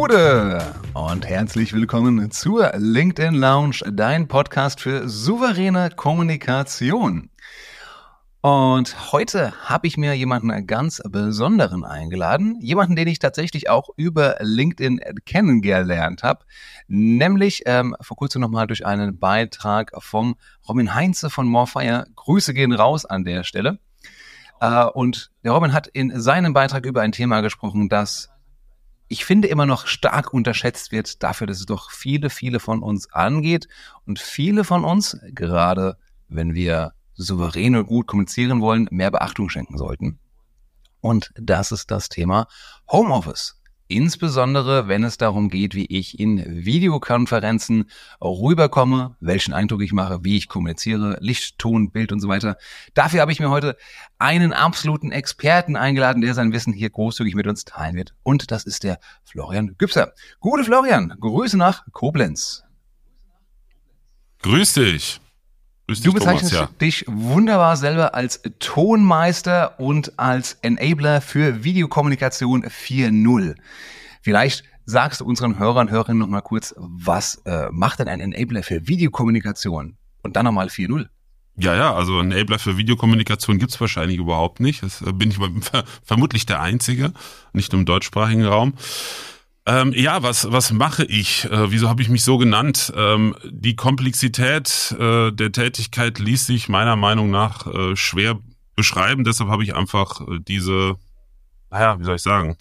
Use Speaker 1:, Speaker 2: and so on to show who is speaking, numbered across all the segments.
Speaker 1: Gude und herzlich willkommen zur LinkedIn Lounge, dein Podcast für souveräne Kommunikation. Und heute habe ich mir jemanden ganz Besonderen eingeladen, jemanden, den ich tatsächlich auch über LinkedIn kennengelernt habe, nämlich ähm, vor kurzem nochmal durch einen Beitrag vom Robin Heinze von Morfire. Grüße gehen raus an der Stelle. Äh, und der Robin hat in seinem Beitrag über ein Thema gesprochen, das ich finde immer noch stark unterschätzt wird dafür, dass es doch viele, viele von uns angeht und viele von uns, gerade wenn wir souverän und gut kommunizieren wollen, mehr Beachtung schenken sollten. Und das ist das Thema Homeoffice. Insbesondere, wenn es darum geht, wie ich in Videokonferenzen rüberkomme, welchen Eindruck ich mache, wie ich kommuniziere, Licht, Ton, Bild und so weiter. Dafür habe ich mir heute einen absoluten Experten eingeladen, der sein Wissen hier großzügig mit uns teilen wird. Und das ist der Florian Gübser. Gute Florian, Grüße nach Koblenz.
Speaker 2: Grüß dich.
Speaker 1: Grüß du bezeichnest Thomas, ja. dich wunderbar selber als Tonmeister und als Enabler für Videokommunikation 4.0. Vielleicht sagst du unseren Hörern und Hörerinnen noch mal kurz, was äh, macht denn ein Enabler für Videokommunikation? Und dann nochmal 4.0.
Speaker 2: Ja, ja, also Enabler für Videokommunikation gibt's wahrscheinlich überhaupt nicht. Das äh, bin ich vermutlich der Einzige, nicht im deutschsprachigen Raum. Ähm, ja, was, was mache ich? Äh, wieso habe ich mich so genannt? Ähm, die Komplexität äh, der Tätigkeit ließ sich meiner Meinung nach äh, schwer beschreiben. Deshalb habe ich einfach äh, diese, naja, wie soll ich sagen,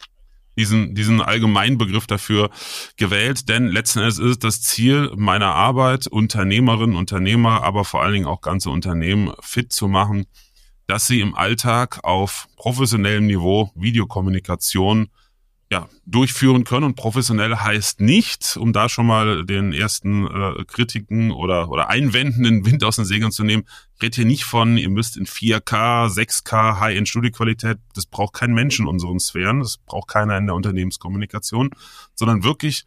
Speaker 2: diesen, diesen Allgemeinbegriff dafür gewählt. Denn letzten Endes ist das Ziel meiner Arbeit, Unternehmerinnen, Unternehmer, aber vor allen Dingen auch ganze Unternehmen fit zu machen, dass sie im Alltag auf professionellem Niveau Videokommunikation ja, durchführen können. Und professionell heißt nicht, um da schon mal den ersten äh, Kritiken oder, oder einwendenden Wind aus den Segeln zu nehmen, ich rede hier nicht von, ihr müsst in 4K, 6K, High-End-Studiequalität, das braucht kein Mensch in unseren Sphären, das braucht keiner in der Unternehmenskommunikation, sondern wirklich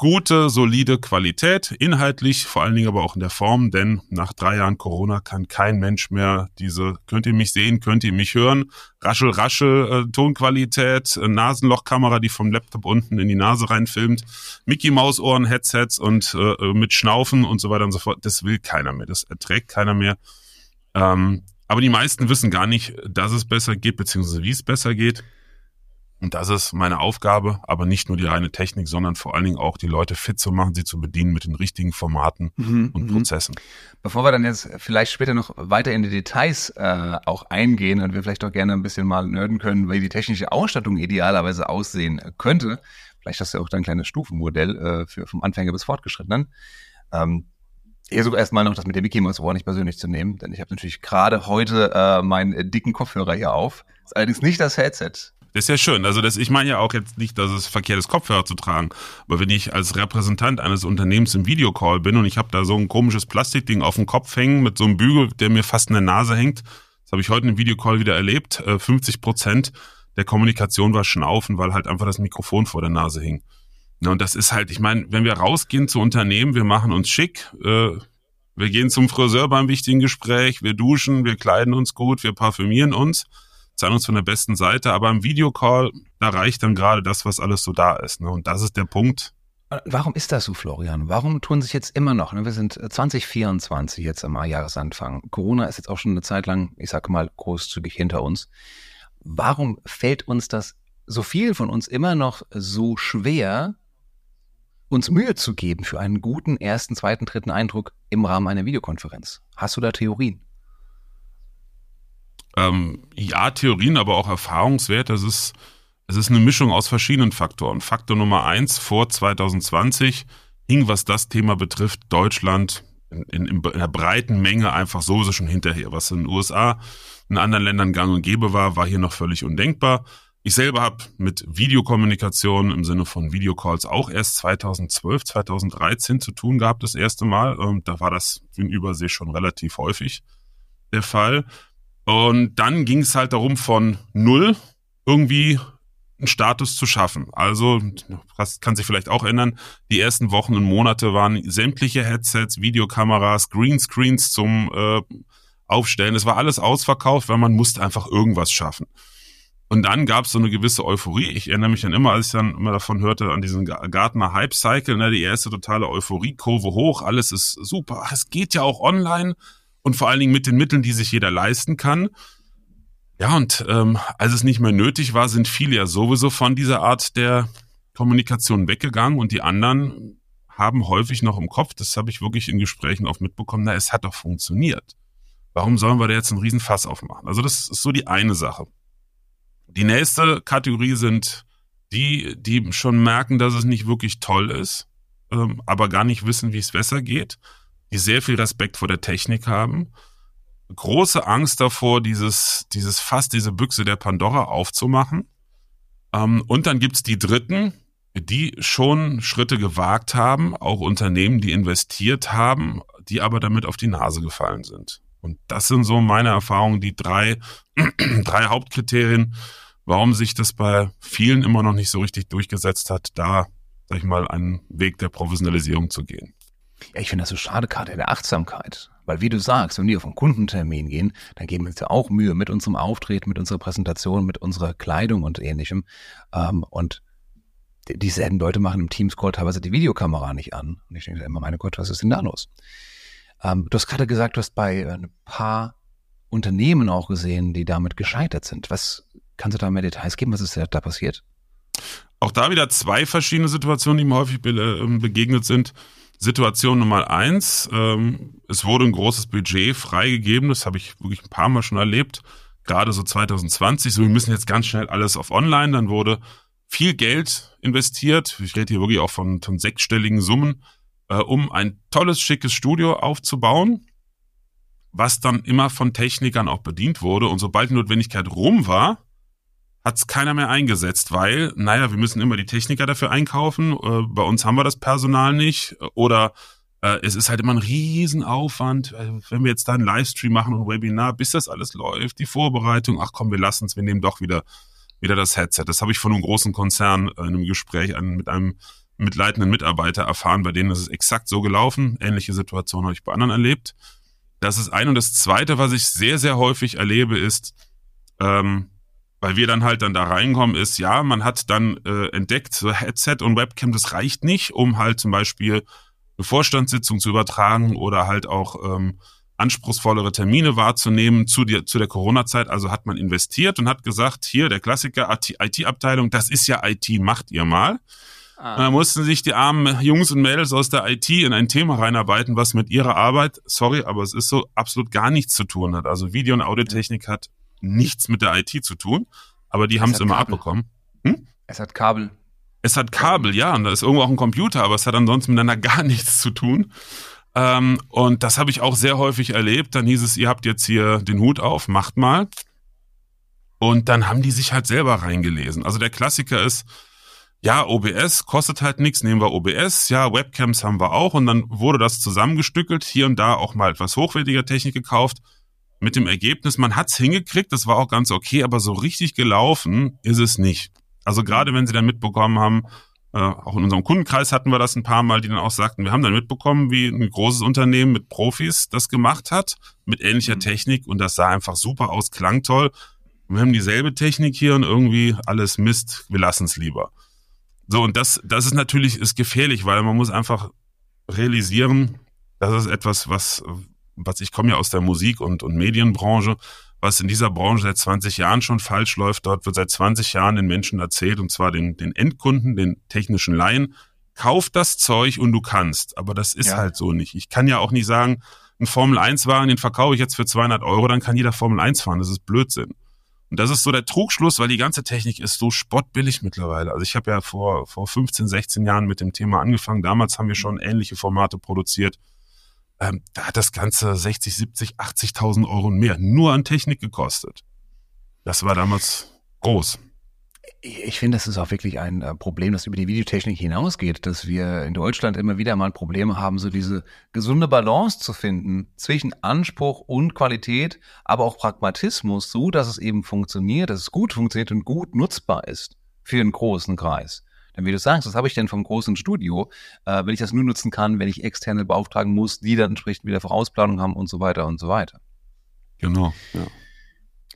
Speaker 2: gute, solide Qualität, inhaltlich, vor allen Dingen aber auch in der Form, denn nach drei Jahren Corona kann kein Mensch mehr diese, könnt ihr mich sehen, könnt ihr mich hören, raschel, raschel, äh, Tonqualität, äh, Nasenlochkamera, die vom Laptop unten in die Nase reinfilmt, Mickey Maus Ohren, Headsets und äh, äh, mit Schnaufen und so weiter und so fort. Das will keiner mehr, das erträgt keiner mehr. Ähm, aber die meisten wissen gar nicht, dass es besser geht, beziehungsweise wie es besser geht. Und das ist meine Aufgabe, aber nicht nur die reine Technik, sondern vor allen Dingen auch die Leute fit zu machen, sie zu bedienen mit den richtigen Formaten mhm, und mhm. Prozessen.
Speaker 1: Bevor wir dann jetzt vielleicht später noch weiter in die Details äh, auch eingehen und wir vielleicht auch gerne ein bisschen mal nerden können, wie die technische Ausstattung idealerweise aussehen könnte, vielleicht hast du auch dann ein kleines Stufenmodell äh, für vom Anfänger bis Fortgeschrittenen. Ähm, hier sogar erstmal noch das mit der Mickey Mouse Ohr nicht persönlich zu nehmen, denn ich habe natürlich gerade heute äh, meinen dicken Kopfhörer hier auf. Ist allerdings nicht das Headset.
Speaker 2: Das ist ja schön. Also das, ich meine ja auch jetzt nicht, dass es verkehrt ist, Kopfhörer zu tragen. Aber wenn ich als Repräsentant eines Unternehmens im Videocall bin und ich habe da so ein komisches Plastikding auf dem Kopf hängen mit so einem Bügel, der mir fast in der Nase hängt, das habe ich heute im Videocall wieder erlebt, 50 äh, Prozent der Kommunikation war Schnaufen, weil halt einfach das Mikrofon vor der Nase hing. und das ist halt, ich meine, wenn wir rausgehen zu Unternehmen, wir machen uns schick, äh, wir gehen zum Friseur beim wichtigen Gespräch, wir duschen, wir kleiden uns gut, wir parfümieren uns zeigen uns von der besten Seite, aber im Videocall, da reicht dann gerade das, was alles so da ist. Ne? Und das ist der Punkt.
Speaker 1: Warum ist das so, Florian? Warum tun sich jetzt immer noch, ne? wir sind 2024 jetzt am Jahresanfang, Corona ist jetzt auch schon eine Zeit lang, ich sage mal, großzügig hinter uns. Warum fällt uns das so viel von uns immer noch so schwer, uns Mühe zu geben für einen guten ersten, zweiten, dritten Eindruck im Rahmen einer Videokonferenz? Hast du da Theorien?
Speaker 2: Ähm, ja, Theorien, aber auch Erfahrungswert. Das ist, es ist eine Mischung aus verschiedenen Faktoren. Faktor Nummer eins, vor 2020 hing, was das Thema betrifft, Deutschland in, in, in einer breiten Menge einfach sowieso schon hinterher. Was in den USA, in anderen Ländern gang und gäbe war, war hier noch völlig undenkbar. Ich selber habe mit Videokommunikation im Sinne von Videocalls auch erst 2012, 2013 zu tun gehabt, das erste Mal. Und da war das in Übersee schon relativ häufig der Fall. Und dann ging es halt darum, von null irgendwie einen Status zu schaffen. Also, das kann sich vielleicht auch ändern, die ersten Wochen und Monate waren sämtliche Headsets, Videokameras, Greenscreens zum äh, Aufstellen. Es war alles ausverkauft, weil man musste einfach irgendwas schaffen. Und dann gab es so eine gewisse Euphorie. Ich erinnere mich dann immer, als ich dann immer davon hörte, an diesen Gartner Hype Cycle, ne, die erste totale Euphorie, Kurve hoch, alles ist super. Es geht ja auch online und vor allen Dingen mit den Mitteln, die sich jeder leisten kann. Ja, und ähm, als es nicht mehr nötig war, sind viele ja sowieso von dieser Art der Kommunikation weggegangen und die anderen haben häufig noch im Kopf, das habe ich wirklich in Gesprächen oft mitbekommen, na, es hat doch funktioniert. Warum sollen wir da jetzt einen Riesenfass aufmachen? Also das ist so die eine Sache. Die nächste Kategorie sind die, die schon merken, dass es nicht wirklich toll ist, ähm, aber gar nicht wissen, wie es besser geht, die sehr viel Respekt vor der Technik haben, große Angst davor, dieses, dieses Fass, diese Büchse der Pandora aufzumachen. Ähm, und dann gibt's die Dritten, die schon Schritte gewagt haben, auch Unternehmen, die investiert haben, die aber damit auf die Nase gefallen sind. Und das sind so meine Erfahrungen, die drei, drei Hauptkriterien, warum sich das bei vielen immer noch nicht so richtig durchgesetzt hat, da, sag ich mal, einen Weg der Professionalisierung zu gehen.
Speaker 1: Ja, ich finde das so schade, in der Achtsamkeit. Weil wie du sagst, wenn wir auf einen Kundentermin gehen, dann geben wir uns ja auch Mühe mit unserem Auftreten, mit unserer Präsentation, mit unserer Kleidung und ähnlichem. Ähm, und dieselben Leute machen im Teams-Call teilweise die Videokamera nicht an. Und ich denke immer, meine Gott, was ist denn da los? Ähm, du hast gerade gesagt, du hast bei äh, ein paar Unternehmen auch gesehen, die damit gescheitert sind. Was kannst du da mehr Details geben? Was ist da passiert?
Speaker 2: Auch da wieder zwei verschiedene Situationen, die mir häufig be ähm, begegnet sind. Situation Nummer eins, ähm, es wurde ein großes Budget freigegeben, das habe ich wirklich ein paar Mal schon erlebt, gerade so 2020, so wir müssen jetzt ganz schnell alles auf online, dann wurde viel Geld investiert, ich rede hier wirklich auch von, von sechsstelligen Summen, äh, um ein tolles, schickes Studio aufzubauen, was dann immer von Technikern auch bedient wurde. Und sobald die Notwendigkeit rum war, hat es keiner mehr eingesetzt, weil, naja, wir müssen immer die Techniker dafür einkaufen, äh, bei uns haben wir das Personal nicht oder äh, es ist halt immer ein Riesenaufwand, äh, wenn wir jetzt da einen Livestream machen und ein Webinar, bis das alles läuft, die Vorbereitung, ach komm, wir lassen es, wir nehmen doch wieder, wieder das Headset. Das habe ich von einem großen Konzern in einem Gespräch an, mit einem mitleitenden Mitarbeiter erfahren, bei denen ist es exakt so gelaufen. Ähnliche Situation habe ich bei anderen erlebt. Das ist ein. Und das Zweite, was ich sehr, sehr häufig erlebe, ist, ähm, weil wir dann halt dann da reinkommen, ist, ja, man hat dann äh, entdeckt, so Headset und Webcam, das reicht nicht, um halt zum Beispiel eine Vorstandssitzung zu übertragen oder halt auch ähm, anspruchsvollere Termine wahrzunehmen zu, der zu der Corona-Zeit. Also hat man investiert und hat gesagt, hier der Klassiker IT-Abteilung, das ist ja IT, macht ihr mal. Ah. Und dann mussten sich die armen Jungs und Mädels aus der IT in ein Thema reinarbeiten, was mit ihrer Arbeit, sorry, aber es ist so, absolut gar nichts zu tun hat. Also Video- und Audiotechnik hat nichts mit der IT zu tun, aber die haben es immer Kabel. abbekommen.
Speaker 1: Hm? Es hat Kabel.
Speaker 2: Es hat Kabel, ja, und da ist irgendwo auch ein Computer, aber es hat ansonsten miteinander gar nichts zu tun. Ähm, und das habe ich auch sehr häufig erlebt. Dann hieß es, ihr habt jetzt hier den Hut auf, macht mal. Und dann haben die sich halt selber reingelesen. Also der Klassiker ist, ja, OBS kostet halt nichts, nehmen wir OBS, ja, Webcams haben wir auch und dann wurde das zusammengestückelt, hier und da auch mal etwas hochwertiger Technik gekauft mit dem Ergebnis, man hat's hingekriegt, das war auch ganz okay, aber so richtig gelaufen ist es nicht. Also gerade wenn sie dann mitbekommen haben, äh, auch in unserem Kundenkreis hatten wir das ein paar Mal, die dann auch sagten, wir haben dann mitbekommen, wie ein großes Unternehmen mit Profis das gemacht hat, mit ähnlicher mhm. Technik und das sah einfach super aus, klang toll. Und wir haben dieselbe Technik hier und irgendwie alles Mist, wir lassen es lieber. So, und das, das ist natürlich ist gefährlich, weil man muss einfach realisieren, das ist etwas, was, was ich komme ja aus der Musik- und, und Medienbranche, was in dieser Branche seit 20 Jahren schon falsch läuft. Dort wird seit 20 Jahren den Menschen erzählt, und zwar den, den Endkunden, den technischen Laien, kauf das Zeug und du kannst. Aber das ist ja. halt so nicht. Ich kann ja auch nicht sagen, ein Formel-1-Wagen, den verkaufe ich jetzt für 200 Euro, dann kann jeder Formel 1 fahren. Das ist Blödsinn. Und das ist so der Trugschluss, weil die ganze Technik ist so spottbillig mittlerweile. Also ich habe ja vor, vor 15, 16 Jahren mit dem Thema angefangen. Damals haben wir schon ähnliche Formate produziert ähm, da hat das Ganze 60, 70, 80.000 Euro mehr nur an Technik gekostet. Das war damals groß.
Speaker 1: Ich finde, das ist auch wirklich ein äh, Problem, das über die Videotechnik hinausgeht, dass wir in Deutschland immer wieder mal Probleme haben, so diese gesunde Balance zu finden zwischen Anspruch und Qualität, aber auch Pragmatismus, so dass es eben funktioniert, dass es gut funktioniert und gut nutzbar ist für einen großen Kreis. Wie du sagst, was habe ich denn vom großen Studio, äh, wenn ich das nur nutzen kann, wenn ich externe beauftragen muss, die dann entsprechend wieder Vorausplanung haben und so weiter und so weiter.
Speaker 2: Genau, ja.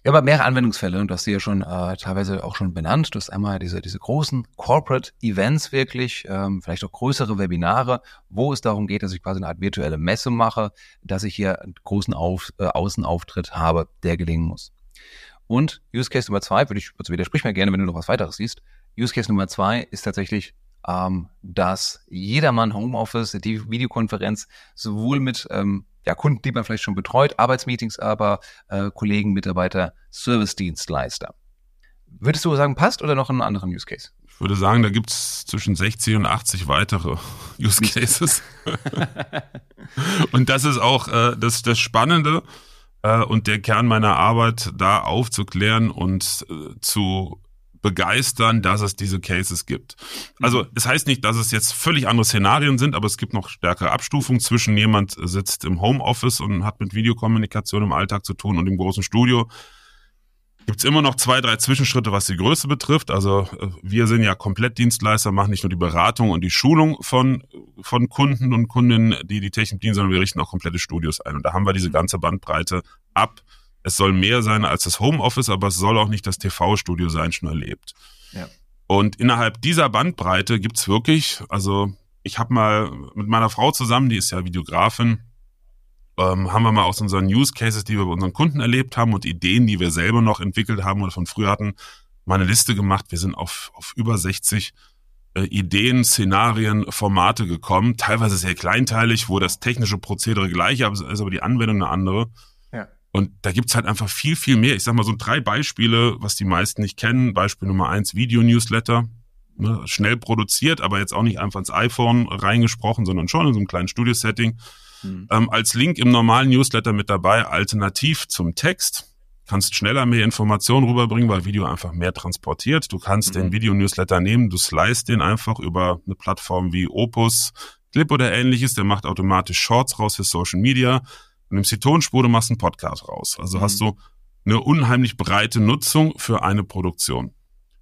Speaker 1: Ja, aber mehrere Anwendungsfälle, und du hast sie ja schon äh, teilweise auch schon benannt. Du hast einmal diese, diese großen Corporate Events wirklich, ähm, vielleicht auch größere Webinare, wo es darum geht, dass ich quasi eine Art virtuelle Messe mache, dass ich hier einen großen Auf, äh, Außenauftritt habe, der gelingen muss. Und Use Case Nummer zwei, würde ich, also widersprich mir gerne, wenn du noch was weiteres siehst. Use Case Nummer zwei ist tatsächlich ähm, dass jedermann Homeoffice, die Videokonferenz sowohl mit ähm, ja, Kunden, die man vielleicht schon betreut, Arbeitsmeetings, aber äh, Kollegen, Mitarbeiter, Service-Dienstleister. Würdest du sagen, passt oder noch einen anderen Use Case?
Speaker 2: Ich würde sagen, da gibt's zwischen 60 und 80 weitere Use Cases. und das ist auch äh, das, das Spannende äh, und der Kern meiner Arbeit, da aufzuklären und äh, zu begeistern, dass es diese Cases gibt. Also mhm. es heißt nicht, dass es jetzt völlig andere Szenarien sind, aber es gibt noch stärkere Abstufungen zwischen jemand sitzt im Homeoffice und hat mit Videokommunikation im Alltag zu tun und im großen Studio. Gibt es immer noch zwei, drei Zwischenschritte, was die Größe betrifft. Also äh, wir sind ja Komplettdienstleister, machen nicht nur die Beratung und die Schulung von, von Kunden und Kundinnen, die die Technik dienen, sondern wir richten auch komplette Studios ein. Und da haben wir diese ganze Bandbreite ab es soll mehr sein als das Homeoffice, aber es soll auch nicht das TV-Studio sein, schon erlebt. Ja. Und innerhalb dieser Bandbreite gibt's wirklich, also ich habe mal mit meiner Frau zusammen, die ist ja Videografin, ähm, haben wir mal aus unseren Use Cases, die wir bei unseren Kunden erlebt haben und Ideen, die wir selber noch entwickelt haben oder von früher hatten, mal eine Liste gemacht. Wir sind auf, auf über 60 äh, Ideen, Szenarien, Formate gekommen, teilweise sehr kleinteilig, wo das technische Prozedere gleich ist, aber die Anwendung eine andere. Und da gibt's halt einfach viel, viel mehr. Ich sag mal so drei Beispiele, was die meisten nicht kennen. Beispiel Nummer eins, Video-Newsletter. Ne, schnell produziert, aber jetzt auch nicht einfach ins iPhone reingesprochen, sondern schon in so einem kleinen Studio-Setting. Mhm. Ähm, als Link im normalen Newsletter mit dabei, alternativ zum Text. Kannst schneller mehr Informationen rüberbringen, weil Video einfach mehr transportiert. Du kannst mhm. den Video-Newsletter nehmen, du slice den einfach über eine Plattform wie Opus, Clip oder ähnliches. Der macht automatisch Shorts raus für Social Media Du nimmst die Tonspur, du machst einen Podcast raus. Also mhm. hast du eine unheimlich breite Nutzung für eine Produktion.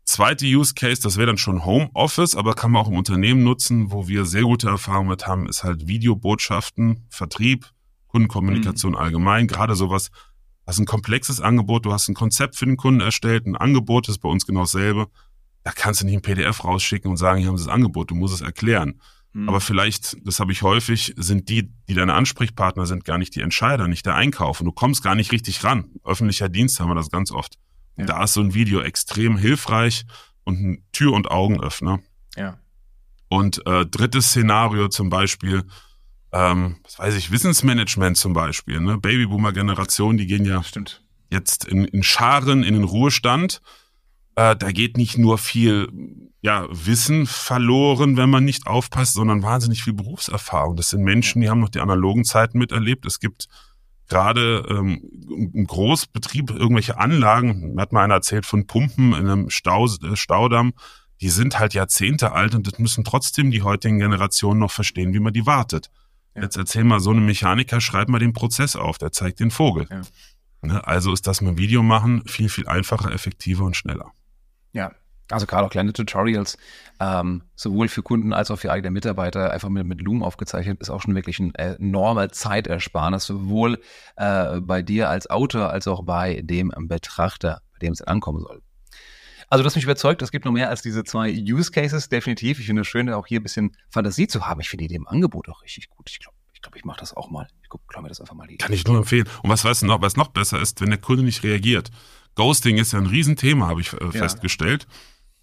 Speaker 2: Zweite Use Case, das wäre dann schon Homeoffice, aber kann man auch im Unternehmen nutzen, wo wir sehr gute Erfahrungen mit haben, ist halt Videobotschaften, Vertrieb, Kundenkommunikation mhm. allgemein, gerade sowas, hast ein komplexes Angebot, du hast ein Konzept für den Kunden erstellt, ein Angebot ist bei uns genau dasselbe. Da kannst du nicht ein PDF rausschicken und sagen, hier haben sie das Angebot, du musst es erklären. Mhm. Aber vielleicht, das habe ich häufig, sind die, die deine Ansprechpartner sind, gar nicht die Entscheider, nicht der Einkauf. Und du kommst gar nicht richtig ran. Öffentlicher Dienst haben wir das ganz oft. Ja. Da ist so ein Video extrem hilfreich und ein Tür- und Augenöffner.
Speaker 1: Ja.
Speaker 2: Und äh, drittes Szenario zum Beispiel, ähm, was weiß ich, Wissensmanagement zum Beispiel. Ne? Babyboomer-Generation, die gehen ja
Speaker 1: Stimmt.
Speaker 2: jetzt in, in Scharen in den Ruhestand. Äh, da geht nicht nur viel ja, Wissen verloren, wenn man nicht aufpasst, sondern wahnsinnig viel Berufserfahrung. Das sind Menschen, die haben noch die analogen Zeiten miterlebt. Es gibt gerade ähm, im Großbetrieb irgendwelche Anlagen, hat mal einer erzählt von Pumpen in einem Stau, äh, Staudamm, die sind halt Jahrzehnte alt und das müssen trotzdem die heutigen Generationen noch verstehen, wie man die wartet. Ja. Jetzt erzähl mal, so eine Mechaniker schreibt mal den Prozess auf, der zeigt den Vogel. Ja. Ne, also ist das mit Video machen viel, viel einfacher, effektiver und schneller.
Speaker 1: Ja, also gerade auch kleine Tutorials, ähm, sowohl für Kunden als auch für eigene Mitarbeiter, einfach mit, mit Loom aufgezeichnet, ist auch schon wirklich ein äh, enormer Zeitersparnis, sowohl äh, bei dir als Autor als auch bei dem Betrachter, bei dem es ankommen soll. Also du hast mich überzeugt, es gibt noch mehr als diese zwei Use Cases, definitiv. Ich finde es schön, auch hier ein bisschen Fantasie zu haben. Ich finde die im Angebot auch richtig gut. Ich glaube, ich, glaub, ich mache das auch mal. Ich gucke mir das einfach mal. Hier.
Speaker 2: Kann ich nur empfehlen. Und was weißt du noch, was noch besser ist, wenn der Kunde nicht reagiert. Ghosting ist ja ein Riesenthema, habe ich äh, festgestellt.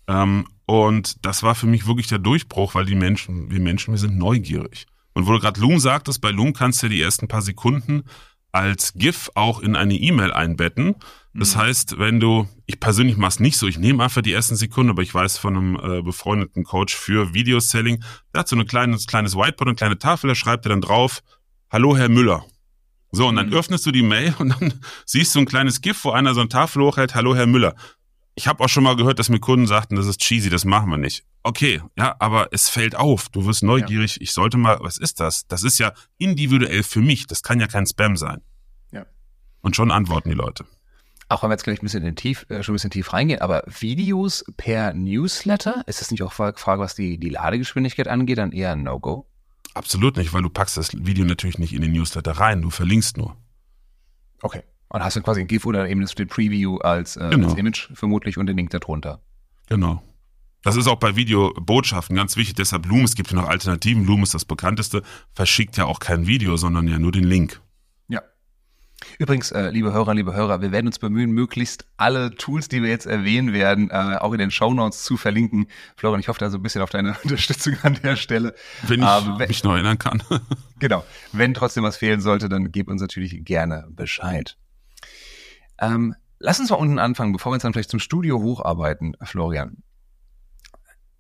Speaker 2: Ja. Ähm, und das war für mich wirklich der Durchbruch, weil die Menschen, wir Menschen, wir sind neugierig. Und wo du gerade Loom sagtest, bei Loom kannst du die ersten paar Sekunden als GIF auch in eine E-Mail einbetten. Das mhm. heißt, wenn du, ich persönlich mache es nicht so, ich nehme einfach die ersten Sekunden, aber ich weiß von einem äh, befreundeten Coach für Videoselling, der hat so ein kleines, kleines Whiteboard, eine kleine Tafel, da schreibt er dann drauf, Hallo Herr Müller. So, und dann mhm. öffnest du die Mail und dann siehst du ein kleines GIF, wo einer so eine Tafel hochhält, Hallo Herr Müller ich habe auch schon mal gehört, dass mir Kunden sagten, das ist cheesy, das machen wir nicht. Okay, ja, aber es fällt auf. Du wirst neugierig. Ja. Ich sollte mal, was ist das? Das ist ja individuell für mich. Das kann ja kein Spam sein.
Speaker 1: Ja.
Speaker 2: Und schon antworten die Leute.
Speaker 1: Auch wenn wir jetzt gleich ein bisschen in tief, äh, schon ein bisschen tief reingehen, aber Videos per Newsletter, ist das nicht auch Frage, was die, die Ladegeschwindigkeit angeht, dann eher ein No-Go?
Speaker 2: Absolut nicht, weil du packst das Video natürlich nicht in den Newsletter rein, du verlinkst nur.
Speaker 1: Okay. Und hast du quasi ein GIF oder eben das Preview als, äh,
Speaker 2: Genau.
Speaker 1: als Image vermutlich und den Link darunter.
Speaker 2: Genau. Das ist auch bei Videobotschaften ganz wichtig. Deshalb Loom, es gibt ja noch Alternativen. Loom ist das bekannteste, verschickt ja auch kein Video, sondern ja nur den Link.
Speaker 1: Übrigens, äh, liebe Hörer, liebe Hörer, wir werden uns bemühen, möglichst alle Tools, die wir jetzt erwähnen werden, äh, auch in den Shownotes zu verlinken. Florian, ich hoffe da so ein bisschen auf deine Unterstützung an der Stelle.
Speaker 2: Wenn ich
Speaker 1: Aber wenn-
Speaker 2: mich noch erinnern kann.
Speaker 1: Genau. Wenn trotzdem was fehlen sollte, dann gib uns natürlich gerne Bescheid. Ähm, lass uns mal unten anfangen, bevor wir uns dann vielleicht zum Studio hocharbeiten, Florian.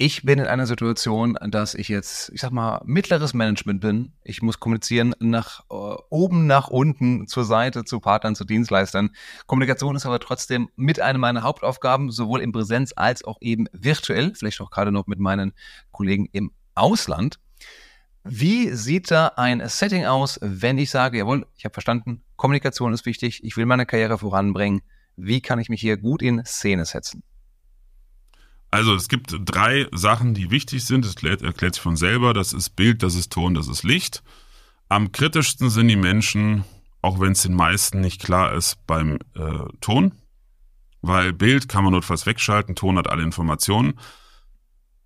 Speaker 1: Ich bin in einer Situation, dass ich jetzt, ich sag mal, mittleres Management bin. Ich muss kommunizieren nach äh, oben, nach unten, zur Seite, zu Partnern, zu Dienstleistern. Kommunikation ist aber trotzdem mit einer meiner Hauptaufgaben, sowohl in Präsenz als auch eben virtuell, vielleicht auch gerade noch mit meinen Kollegen im Ausland. Wie sieht da ein Setting aus, wenn ich sage, jawohl, ich habe verstanden, Kommunikation ist wichtig, ich will meine Karriere voranbringen. Wie kann ich mich hier gut in Szene setzen?
Speaker 2: Also es gibt drei Sachen, die wichtig sind. Das erklärt, sich von selber. Das ist Bild, das ist Ton, das ist Licht. Am kritischsten sind die Menschen, auch wenn es den meisten nicht klar ist, beim äh, Ton. Weil Bild kann man notfalls wegschalten, Ton hat alle Informationen.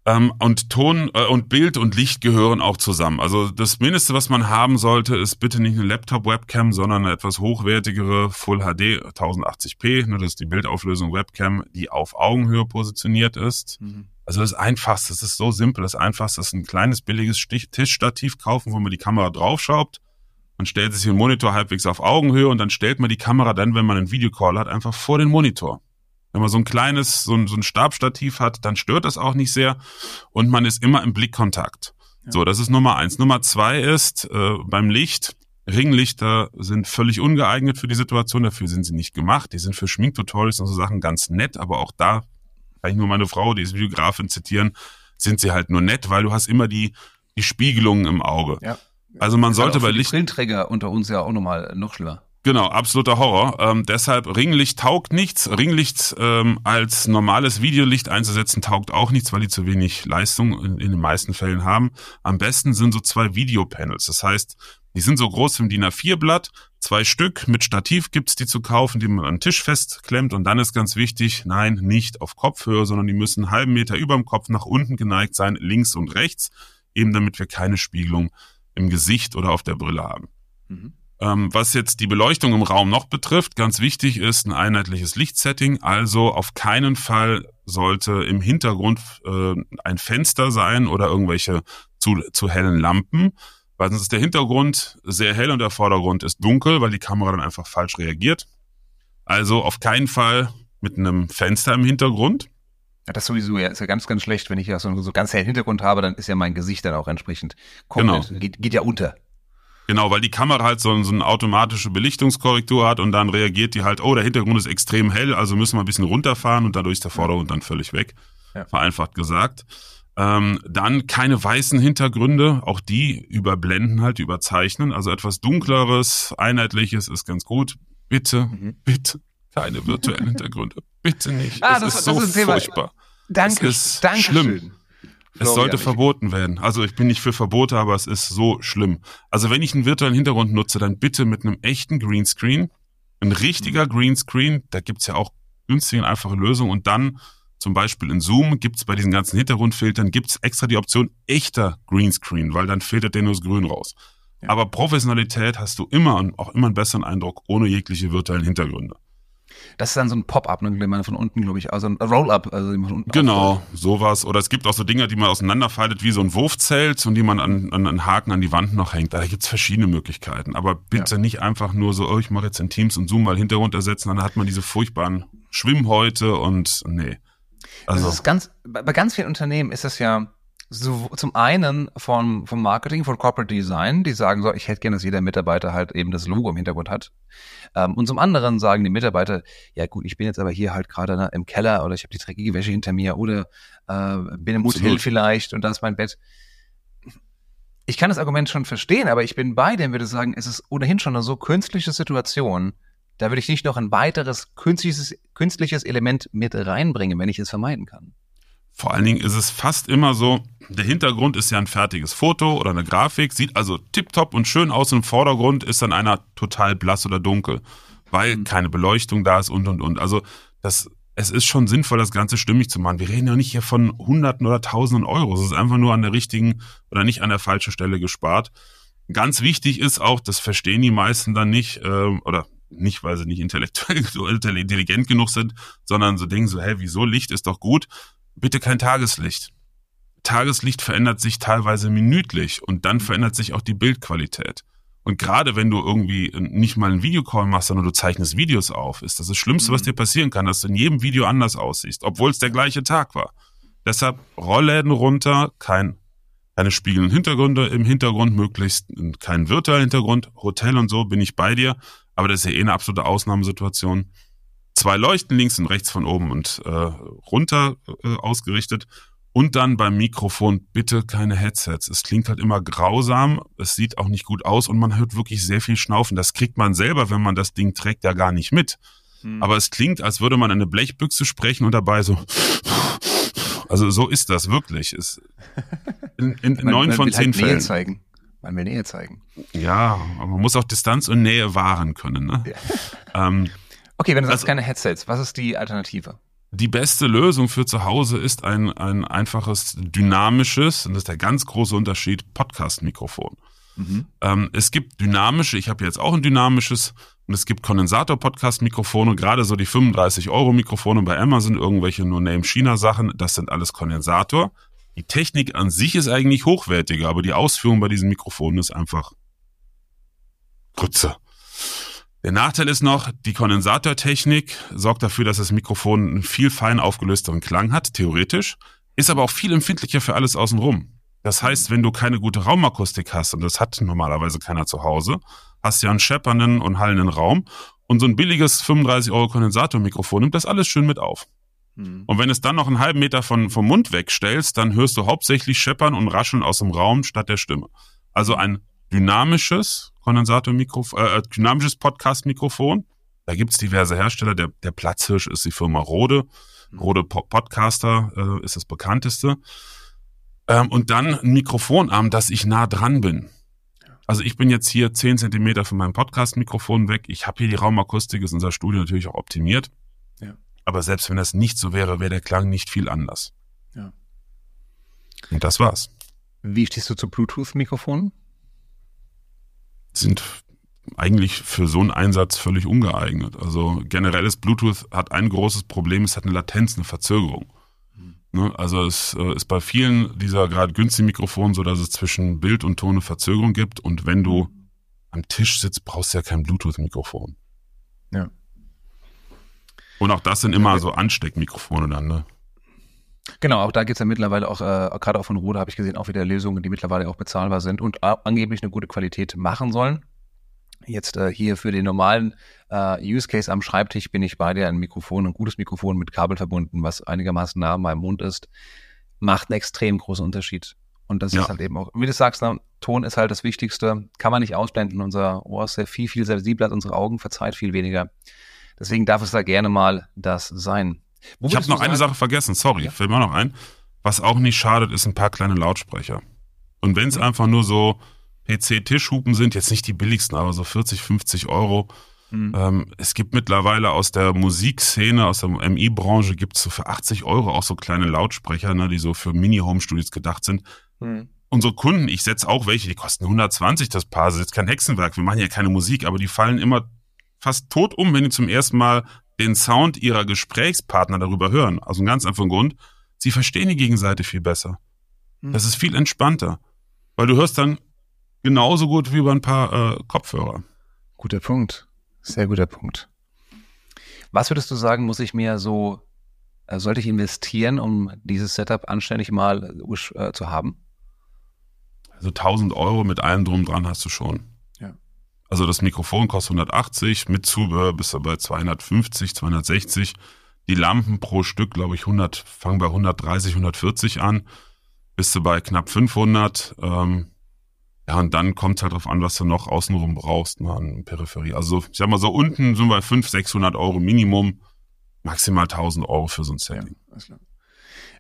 Speaker 2: Ähm, und Ton äh, und Bild und Licht gehören auch zusammen. Also das Mindeste, was man haben sollte, ist bitte nicht eine Laptop-Webcam, sondern eine etwas hochwertigere Full HD 1080p. Ne, das ist die Bildauflösung Webcam, die auf Augenhöhe positioniert ist. Also das Einfachste, das ist so simpel. Das Einfachste ist ein kleines billiges Stich Tischstativ kaufen, wo man die Kamera draufschraubt. Man stellt sich den Monitor halbwegs auf Augenhöhe und dann stellt man die Kamera dann, wenn man einen Videocall hat, einfach vor den Monitor. Wenn man so ein kleines, so ein, so ein Stabstativ hat, dann stört das auch nicht sehr und man ist immer im Blickkontakt. So, das ist Nummer eins. Nummer zwei ist äh, beim Licht. Ringlichter sind völlig ungeeignet für die Situation, dafür sind sie nicht gemacht. Die sind für Schminktutorials und so Sachen ganz nett, aber auch da kann ich nur meine Frau, die ist Videografin, zitieren, sind sie halt nur nett, weil du hast immer die, die Spiegelungen im Auge.
Speaker 1: Ja.
Speaker 2: Also man sollte bei
Speaker 1: für die
Speaker 2: Licht
Speaker 1: Brillenträger unter uns ja auch nochmal noch schlimmer.
Speaker 2: Genau, absoluter Horror. Ähm, deshalb Ringlicht taugt nichts. Ringlicht ähm, als normales Videolicht einzusetzen taugt auch nichts, weil die zu wenig Leistung in, in den meisten Fällen haben. Am besten sind so zwei Videopanels. Das heißt, die sind so groß wie ein DIN A4-Blatt. Zwei Stück mit Stativ gibt's die zu kaufen, die man an den Tisch festklemmt. Und dann ist ganz wichtig, nein, nicht auf Kopfhöhe, sondern die müssen einen halben Meter über dem Kopf nach unten geneigt sein, links und rechts, eben damit wir keine Spiegelung im Gesicht oder auf der Brille haben.
Speaker 1: Mhm.
Speaker 2: Ähm, was jetzt die Beleuchtung im Raum noch betrifft, ganz wichtig ist ein einheitliches Lichtsetting. Also auf keinen Fall sollte im Hintergrund äh, ein Fenster sein oder irgendwelche zu, zu hellen Lampen, weil sonst ist der Hintergrund sehr hell und der Vordergrund ist dunkel, weil die Kamera dann einfach falsch reagiert. Also auf keinen Fall mit einem Fenster im Hintergrund.
Speaker 1: Ja, das sowieso ja, ist ja ganz, ganz schlecht, wenn ich ja so, so ganz hellen Hintergrund habe, dann ist ja mein Gesicht dann auch entsprechend komplett,
Speaker 2: Genau.
Speaker 1: geht, geht ja unter.
Speaker 2: Genau, weil die Kamera halt so, so eine automatische Belichtungskorrektur hat und dann reagiert die halt, oh, der Hintergrund ist extrem hell, also müssen wir ein bisschen runterfahren und dadurch ist der Vordergrund dann völlig weg.
Speaker 1: Ja.
Speaker 2: Vereinfacht gesagt. Ähm, dann keine weißen Hintergründe, auch die überblenden halt, überzeichnen. Also etwas dunkleres, einheitliches ist ganz gut. Bitte,
Speaker 1: Mhm.
Speaker 2: bitte, keine virtuellen Hintergründe. Bitte nicht.
Speaker 1: Ah,
Speaker 2: es
Speaker 1: das-
Speaker 2: ist
Speaker 1: das
Speaker 2: so
Speaker 1: ist
Speaker 2: furchtbar.
Speaker 1: Danke,
Speaker 2: Es ist
Speaker 1: danke
Speaker 2: schlimm.
Speaker 1: schön.
Speaker 2: Es sollte verboten werden. Also ich bin nicht für Verbote, aber es ist so schlimm. Also wenn ich einen virtuellen Hintergrund nutze, dann bitte mit einem echten Greenscreen. Ein richtiger Greenscreen, da gibt's ja auch günstige und einfache Lösungen. Und dann zum Beispiel in Zoom gibt's bei diesen ganzen Hintergrundfiltern gibt's extra die Option echter Greenscreen, weil dann filtert der nur das Grün raus.
Speaker 1: Ja.
Speaker 2: Aber Professionalität hast du immer und auch immer einen besseren Eindruck ohne jegliche virtuellen Hintergründe.
Speaker 1: Das ist dann so ein Pop-up, ne, den man von unten, glaube ich, also ein Roll-up, also den man von unten
Speaker 2: Genau, sowas. Oder es gibt auch so Dinger, die man auseinanderfaltet wie so ein Wurfzelt und die man an, an, an Haken an die Wand noch hängt. Da gibt's verschiedene Möglichkeiten. Aber bitte nicht einfach nur so, oh, ich mache jetzt in Teams und Zoom mal Hintergrund ersetzen, dann hat man diese furchtbaren Schwimmhäute und nee.
Speaker 1: Also das ist ganz, bei ganz vielen Unternehmen ist das ja so zum einen vom, vom Marketing, von Corporate Design, die sagen so, ich hätte gerne, dass jeder Mitarbeiter halt eben das Logo im Hintergrund hat. Ähm, und zum anderen sagen die Mitarbeiter, ja gut, ich bin jetzt aber hier halt gerade ne, im Keller oder ich habe die dreckige Wäsche hinter mir oder äh, bin im Hotel vielleicht und da ist mein Bett. Ich kann das Argument schon verstehen, aber ich bin bei dem, würde sagen, es ist ohnehin schon eine so künstliche Situation, da würde ich nicht noch ein weiteres künstliches, künstliches Element mit reinbringen, wenn ich es vermeiden kann.
Speaker 2: Vor allen Dingen ist es fast immer so, der Hintergrund ist ja ein fertiges Foto oder eine Grafik, sieht also tipptopp und schön aus. Im Vordergrund ist dann einer total blass oder dunkel. weil mhm. keine Beleuchtung da ist und und und. Also das, es ist schon sinnvoll, das Ganze stimmig zu machen. Wir reden ja nicht hier von Hunderten oder Tausenden Euro. Es ist einfach nur an der richtigen oder nicht an der falschen Stelle gespart. Ganz wichtig ist auch, das verstehen die meisten dann nicht, äh, oder nicht, weil sie nicht intellektuell intelligent genug sind, sondern so denken so, hä, wieso Licht ist doch gut? Bitte kein Tageslicht. Tageslicht verändert sich teilweise minütlich und dann verändert sich auch die Bildqualität. Und gerade wenn du irgendwie nicht mal einen Videocall machst, sondern du zeichnest Videos auf, ist das das Schlimmste, mhm. was dir passieren kann, dass du in jedem Video anders aussiehst, obwohl es der gleiche Tag war. Deshalb Rollläden runter, kein, keine spiegelnden Hintergründe im Hintergrund, möglichst kein virtueller Hintergrund, Hotel und so bin ich bei dir, aber das ist ja eh eine absolute Ausnahmesituation. Zwei Leuchten links und rechts von oben und äh, runter äh, ausgerichtet und dann beim Mikrofon bitte keine Headsets. Es klingt halt immer grausam, es sieht auch nicht gut aus und man hört wirklich sehr viel Schnaufen. Das kriegt man selber, wenn man das Ding trägt, ja gar nicht mit. Hm. Aber es klingt, als würde man in eine Blechbüchse sprechen und dabei so. Also so ist das wirklich. Es, in in man, neun man von zehn halt Fällen. Nähe
Speaker 1: zeigen. Man will Nähe zeigen.
Speaker 2: Ja, aber man muss auch Distanz und Nähe wahren können. Ne?
Speaker 1: Ja. Ähm, okay, wenn du sagst also, keine Headsets, was ist die Alternative?
Speaker 2: die beste Lösung für zu Hause ist ein, ein einfaches, dynamisches, und das ist der ganz große Unterschied, Podcast-Mikrofon. Mhm. Ähm, es gibt dynamische, ich habe jetzt auch ein dynamisches, und es gibt Kondensator-Podcast-Mikrofone, gerade so die 35-Euro-Mikrofone bei Amazon, irgendwelche No-Name-China-Sachen, das sind alles Kondensator. Die Technik an sich ist eigentlich hochwertiger, aber die Ausführung bei diesen Mikrofonen ist einfach Grütze. Der Nachteil ist noch, die Kondensatortechnik sorgt dafür, dass das Mikrofon einen viel fein aufgelösteren Klang hat, theoretisch, ist aber auch viel empfindlicher für alles außenrum. Das heißt, wenn du keine gute Raumakustik hast, und das hat normalerweise keiner zu Hause, hast du ja einen scheppernden und hallenden Raum und so ein billiges 35 Euro Kondensatormikrofon nimmt das alles schön mit auf. Mhm. Und wenn es dann noch einen halben Meter von, vom Mund wegstellst, dann hörst du hauptsächlich Scheppern und Rascheln aus dem Raum statt der Stimme. Also ein dynamisches Kondensatormikrofon, äh, dynamisches Podcast-Mikrofon. Da gibt's diverse Hersteller. Der, der Platzhirsch ist die Firma Rode. Mhm. Rode Podcaster äh, ist das bekannteste. Ähm, und dann ein Mikrofonarm, dass ich nah dran bin. Also ich bin jetzt hier zehn Zentimeter von meinem Podcast-Mikrofon weg. Ich habe hier die Raumakustik, ist unser Studio natürlich auch optimiert. Ja. Aber selbst wenn das nicht so wäre, wäre der Klang nicht viel anders. Ja. Und das war's.
Speaker 1: Wie stehst du zu Bluetooth-Mikrofonen?
Speaker 2: Sind eigentlich für so einen Einsatz völlig ungeeignet. Also generelles Bluetooth hat ein großes Problem, es hat eine Latenz, eine Verzögerung. Mhm. Also es äh, ist bei vielen dieser gerade günstigen Mikrofonen so, dass es zwischen Bild und Ton eine Verzögerung gibt und wenn du am Tisch sitzt, brauchst du ja kein Bluetooth-Mikrofon. Ja. Und auch das sind immer so Ansteckmikrofone dann, ne?
Speaker 1: Genau, auch da gibt es ja mittlerweile auch, äh, gerade auch von Rode habe ich gesehen, auch wieder Lösungen, die mittlerweile auch bezahlbar sind und angeblich eine gute Qualität machen sollen. Jetzt äh, hier für den normalen äh, Use Case am Schreibtisch bin ich bei dir ein Mikrofon, ein gutes Mikrofon mit Kabel verbunden, was einigermaßen nah an meinem Mund ist, macht einen extrem großen Unterschied. Und das ja. ist halt eben auch, wie du sagst, na, Ton ist halt das Wichtigste, kann man nicht ausblenden. Unser Ohr ist sehr viel, viel sensibler als unsere Augen, verzeiht viel weniger. Deswegen darf es da gerne mal das sein.
Speaker 2: Wo ich habe noch eine Sache vergessen, sorry, ja? fällt mir noch ein. Was auch nicht schadet, ist ein paar kleine Lautsprecher. Und wenn es mhm. einfach nur so PC-Tischhupen sind, jetzt nicht die billigsten, aber so 40, 50 Euro. Mhm. Ähm, es gibt mittlerweile aus der Musikszene, aus der MI-Branche, gibt es so für 80 Euro auch so kleine Lautsprecher, ne, die so für Mini-Home-Studios gedacht sind. Mhm. Unsere Kunden, ich setze auch welche, die kosten 120 das Paar, das ist jetzt kein Hexenwerk, wir machen ja keine Musik, aber die fallen immer fast tot um, wenn die zum ersten Mal den Sound ihrer Gesprächspartner darüber hören. Aus einem ganz einfachen Grund, sie verstehen die Gegenseite viel besser. Hm. Das ist viel entspannter. Weil du hörst dann genauso gut wie über ein paar äh, Kopfhörer.
Speaker 1: Guter Punkt. Sehr guter Punkt. Was würdest du sagen, muss ich mir so, äh, sollte ich investieren, um dieses Setup anständig mal äh, zu haben?
Speaker 2: Also 1000 Euro mit allem drum dran hast du schon. Also das Mikrofon kostet 180, mit Zubehör bist du bei 250, 260. Die Lampen pro Stück, glaube ich, 100, fangen bei 130, 140 an. Bist du bei knapp 500. Ähm, ja, und dann kommt es halt drauf an, was du noch außenrum brauchst, ne, an Peripherie. Also, ich sag mal so, unten sind wir bei 500, 600 Euro Minimum, maximal 1000 Euro für so ein Setting. Ja,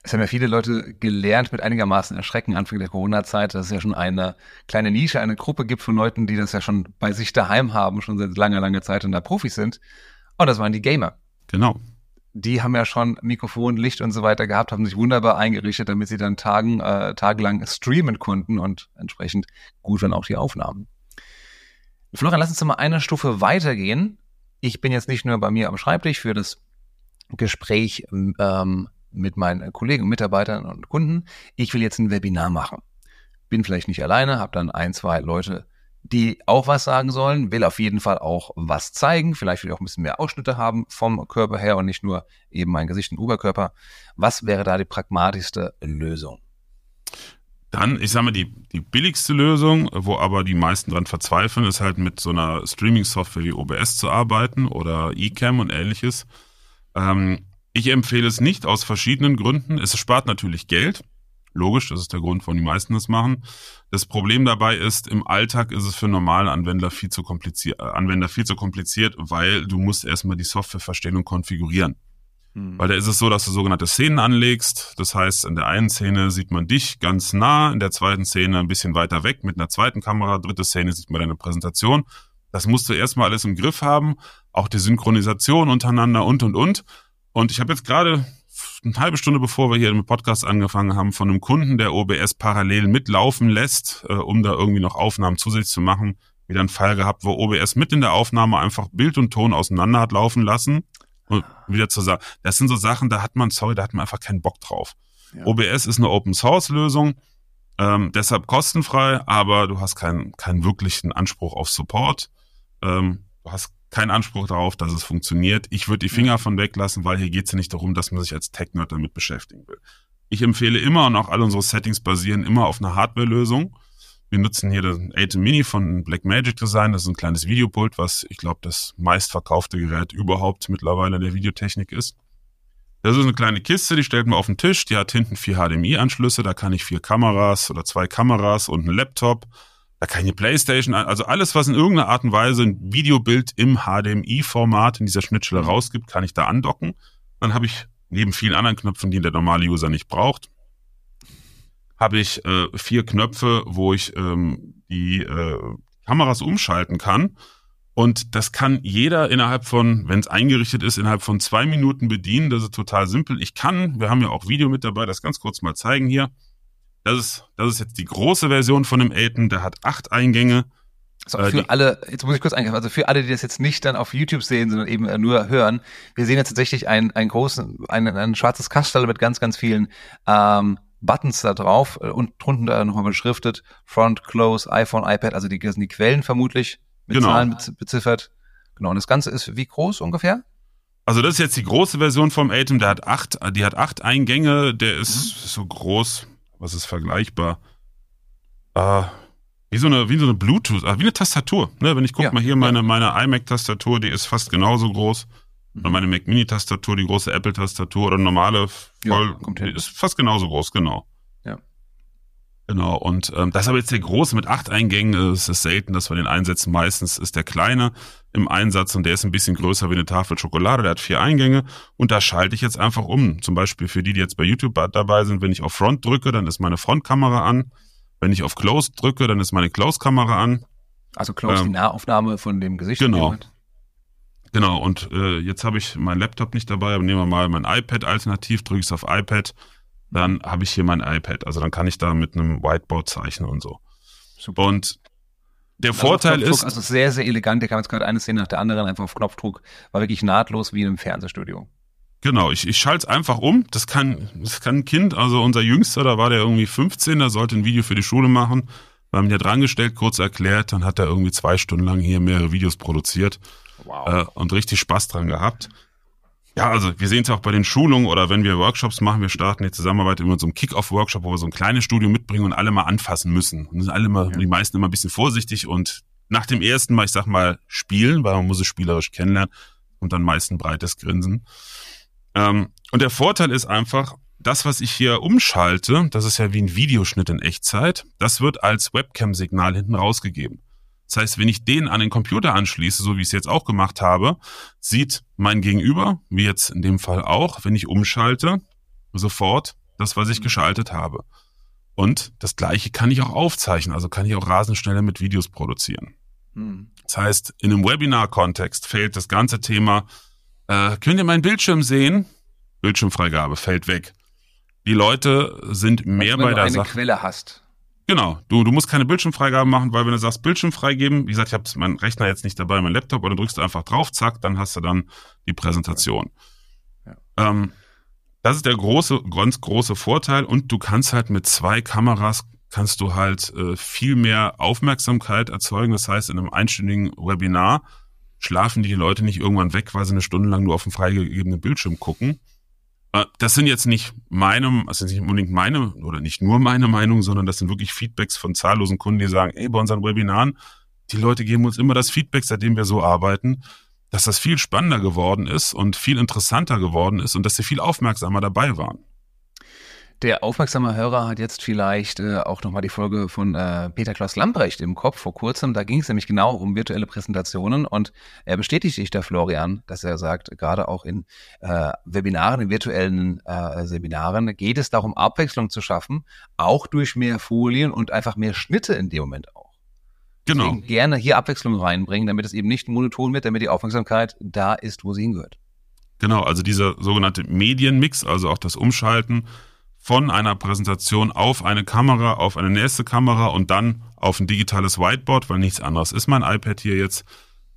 Speaker 1: Es haben ja viele Leute gelernt mit einigermaßen Erschrecken Anfang der Corona-Zeit, dass es ja schon eine kleine Nische, eine Gruppe gibt von Leuten, die das ja schon bei sich daheim haben, schon seit langer, langer Zeit und da Profis sind. Und das waren die Gamer.
Speaker 2: Genau.
Speaker 1: Die haben ja schon Mikrofon, Licht und so weiter gehabt, haben sich wunderbar eingerichtet, damit sie dann Tagen, äh, tagelang streamen konnten und entsprechend gut waren auch die Aufnahmen. Florian, lass uns mal eine Stufe weitergehen. Ich bin jetzt nicht nur bei mir am Schreibtisch für das Gespräch ähm, mit meinen Kollegen, Mitarbeitern und Kunden. Ich will jetzt ein Webinar machen. Bin vielleicht nicht alleine, habe dann ein, zwei Leute, die auch was sagen sollen, will auf jeden Fall auch was zeigen. Vielleicht will ich auch ein bisschen mehr Ausschnitte haben vom Körper her und nicht nur eben mein Gesicht und Oberkörper. Was wäre da die pragmatischste Lösung?
Speaker 2: Dann, ich sage mal, die, die billigste Lösung, wo aber die meisten dran verzweifeln, ist halt mit so einer Streaming-Software wie OBS zu arbeiten oder eCam und ähnliches. Ähm, ich empfehle es nicht aus verschiedenen Gründen. Es spart natürlich Geld. Logisch, das ist der Grund, warum die meisten das machen. Das Problem dabei ist, im Alltag ist es für normale Anwender viel zu kompliziert, äh, Anwender viel zu kompliziert, weil du musst erstmal die Software verstehen und konfigurieren. Hm. Weil da ist es so, dass du sogenannte Szenen anlegst. Das heißt, in der einen Szene sieht man dich ganz nah, in der zweiten Szene ein bisschen weiter weg mit einer zweiten Kamera, dritte Szene sieht man deine Präsentation. Das musst du erstmal alles im Griff haben, auch die Synchronisation untereinander und und und. Und ich habe jetzt gerade eine halbe Stunde bevor wir hier im Podcast angefangen haben, von einem Kunden, der OBS parallel mitlaufen lässt, äh, um da irgendwie noch Aufnahmen zusätzlich zu machen, wieder einen Fall gehabt, wo OBS mit in der Aufnahme einfach Bild und Ton auseinander hat laufen lassen und wieder zu sagen, das sind so Sachen, da hat man, sorry, da hat man einfach keinen Bock drauf. Ja. OBS ist eine Open Source Lösung, ähm, deshalb kostenfrei, aber du hast keinen, keinen wirklichen Anspruch auf Support. Ähm, du hast keinen Anspruch darauf, dass es funktioniert. Ich würde die Finger von weglassen, weil hier geht es ja nicht darum, dass man sich als Tech-Nerd damit beschäftigen will. Ich empfehle immer und auch alle unsere Settings basieren immer auf einer Hardware-Lösung. Wir nutzen hier den Atem Mini von Blackmagic Design. Das ist ein kleines Videopult, was ich glaube das meistverkaufte Gerät überhaupt mittlerweile in der Videotechnik ist. Das ist eine kleine Kiste, die stellt man auf den Tisch. Die hat hinten vier HDMI-Anschlüsse. Da kann ich vier Kameras oder zwei Kameras und einen Laptop da kann ich eine Playstation, also alles, was in irgendeiner Art und Weise ein Videobild im HDMI-Format in dieser Schnittstelle mhm. rausgibt, kann ich da andocken. Dann habe ich neben vielen anderen Knöpfen, die der normale User nicht braucht, habe ich äh, vier Knöpfe, wo ich ähm, die äh, Kameras umschalten kann. Und das kann jeder innerhalb von, wenn es eingerichtet ist, innerhalb von zwei Minuten bedienen. Das ist total simpel. Ich kann, wir haben ja auch Video mit dabei, das ganz kurz mal zeigen hier. Das ist, das ist jetzt die große Version von dem Aiden. Der hat acht Eingänge.
Speaker 1: So, äh, für alle, jetzt muss ich kurz eingreifen, also für alle, die das jetzt nicht dann auf YouTube sehen, sondern eben äh, nur hören, wir sehen jetzt tatsächlich ein, ein großen, ein, ein schwarzes Kastel mit ganz, ganz vielen ähm, Buttons da drauf äh, und drunter nochmal beschriftet, Front, Close, iPhone, iPad, also die, sind die Quellen vermutlich mit genau. Zahlen beziffert. Genau, und das Ganze ist wie groß ungefähr?
Speaker 2: Also das ist jetzt die große Version vom Atem, der hat acht, die hat acht Eingänge, der ist mhm. so groß, was ist vergleichbar? Äh, wie so eine, wie so eine Bluetooth, äh, wie eine Tastatur. Ne? Wenn ich gucke ja, mal hier meine, ja. meine iMac-Tastatur, die ist fast genauso groß. Mhm. Oder meine Mac Mini-Tastatur, die große Apple-Tastatur oder normale voll, ja, ist fast genauso groß, genau. Genau, und ähm, das ist aber jetzt der große mit acht Eingängen. Es ist selten, dass wir den einsetzen. Meistens ist der kleine im Einsatz und der ist ein bisschen größer wie eine Tafel Schokolade. Der hat vier Eingänge und da schalte ich jetzt einfach um. Zum Beispiel für die, die jetzt bei YouTube dabei sind, wenn ich auf Front drücke, dann ist meine Frontkamera an. Wenn ich auf Close drücke, dann ist meine Close-Kamera an.
Speaker 1: Also Close ähm, die Nahaufnahme von dem Gesicht.
Speaker 2: Genau. Genau, und äh, jetzt habe ich meinen Laptop nicht dabei, aber nehmen wir mal mein iPad alternativ, drücke ich es auf iPad, dann habe ich hier mein iPad. Also dann kann ich da mit einem Whiteboard zeichnen und so. Super. Und der also Vorteil ist.
Speaker 1: Also sehr, sehr elegant. Der kam jetzt gerade eine Szene nach der anderen einfach auf Knopfdruck. War wirklich nahtlos wie in einem Fernsehstudio.
Speaker 2: Genau, ich, ich schalte es einfach um. Das kann, das kann ein Kind, also unser Jüngster, da war der irgendwie 15, der sollte ein Video für die Schule machen. Wir haben ihn ja drangestellt, kurz erklärt, dann hat er irgendwie zwei Stunden lang hier mehrere Videos produziert wow. äh, und richtig Spaß dran gehabt. Ja, also wir sehen es auch bei den Schulungen oder wenn wir Workshops machen, wir starten die Zusammenarbeit immer so einem Kick-Off-Workshop, wo wir so ein kleines Studio mitbringen und alle mal anfassen müssen. Und sind alle immer, ja. die meisten immer ein bisschen vorsichtig und nach dem ersten Mal, ich sag mal, spielen, weil man muss es spielerisch kennenlernen und dann meist ein breites Grinsen. Ähm, und der Vorteil ist einfach, das, was ich hier umschalte, das ist ja wie ein Videoschnitt in Echtzeit, das wird als Webcam-Signal hinten rausgegeben. Das heißt, wenn ich den an den Computer anschließe, so wie ich es jetzt auch gemacht habe, sieht mein Gegenüber, wie jetzt in dem Fall auch, wenn ich umschalte, sofort das, was ich geschaltet habe. Und das gleiche kann ich auch aufzeichnen, also kann ich auch rasend schneller mit Videos produzieren. Hm. Das heißt, in einem Webinar-Kontext fällt das ganze Thema, äh, könnt ihr meinen Bildschirm sehen? Bildschirmfreigabe fällt weg. Die Leute sind mehr
Speaker 1: also,
Speaker 2: bei der
Speaker 1: Sache.
Speaker 2: Wenn
Speaker 1: du eine Quelle hast.
Speaker 2: Genau, du, du musst keine Bildschirmfreigabe machen, weil wenn du sagst Bildschirm freigeben, wie gesagt, ich habe meinen Rechner jetzt nicht dabei, mein Laptop, oder drückst du einfach drauf, zack, dann hast du dann die Präsentation. Ja. Ähm, das ist der große, ganz große Vorteil und du kannst halt mit zwei Kameras kannst du halt äh, viel mehr Aufmerksamkeit erzeugen. Das heißt, in einem einstündigen Webinar schlafen die Leute nicht irgendwann weg, weil sie eine Stunde lang nur auf dem freigegebenen Bildschirm gucken. Äh, das sind jetzt nicht meine, sind nicht unbedingt meine oder nicht nur meine Meinung, sondern das sind wirklich Feedbacks von zahllosen Kunden, die sagen, ey, bei unseren Webinaren, die Leute geben uns immer das Feedback, seitdem wir so arbeiten dass das viel spannender geworden ist und viel interessanter geworden ist und dass sie viel aufmerksamer dabei waren.
Speaker 1: Der aufmerksame Hörer hat jetzt vielleicht äh, auch nochmal die Folge von äh, Peter Klaus Lamprecht im Kopf vor kurzem. Da ging es nämlich genau um virtuelle Präsentationen und er bestätigt sich der Florian, dass er sagt, gerade auch in äh, Webinaren, in virtuellen äh, Seminaren geht es darum, Abwechslung zu schaffen, auch durch mehr Folien und einfach mehr Schnitte in dem Moment auch. Genau. Deswegen gerne hier Abwechslung reinbringen, damit es eben nicht monoton wird, damit die Aufmerksamkeit da ist, wo sie hingehört.
Speaker 2: Genau, also dieser sogenannte Medienmix, also auch das Umschalten von einer Präsentation auf eine Kamera, auf eine nächste Kamera und dann auf ein digitales Whiteboard, weil nichts anderes ist mein iPad hier jetzt,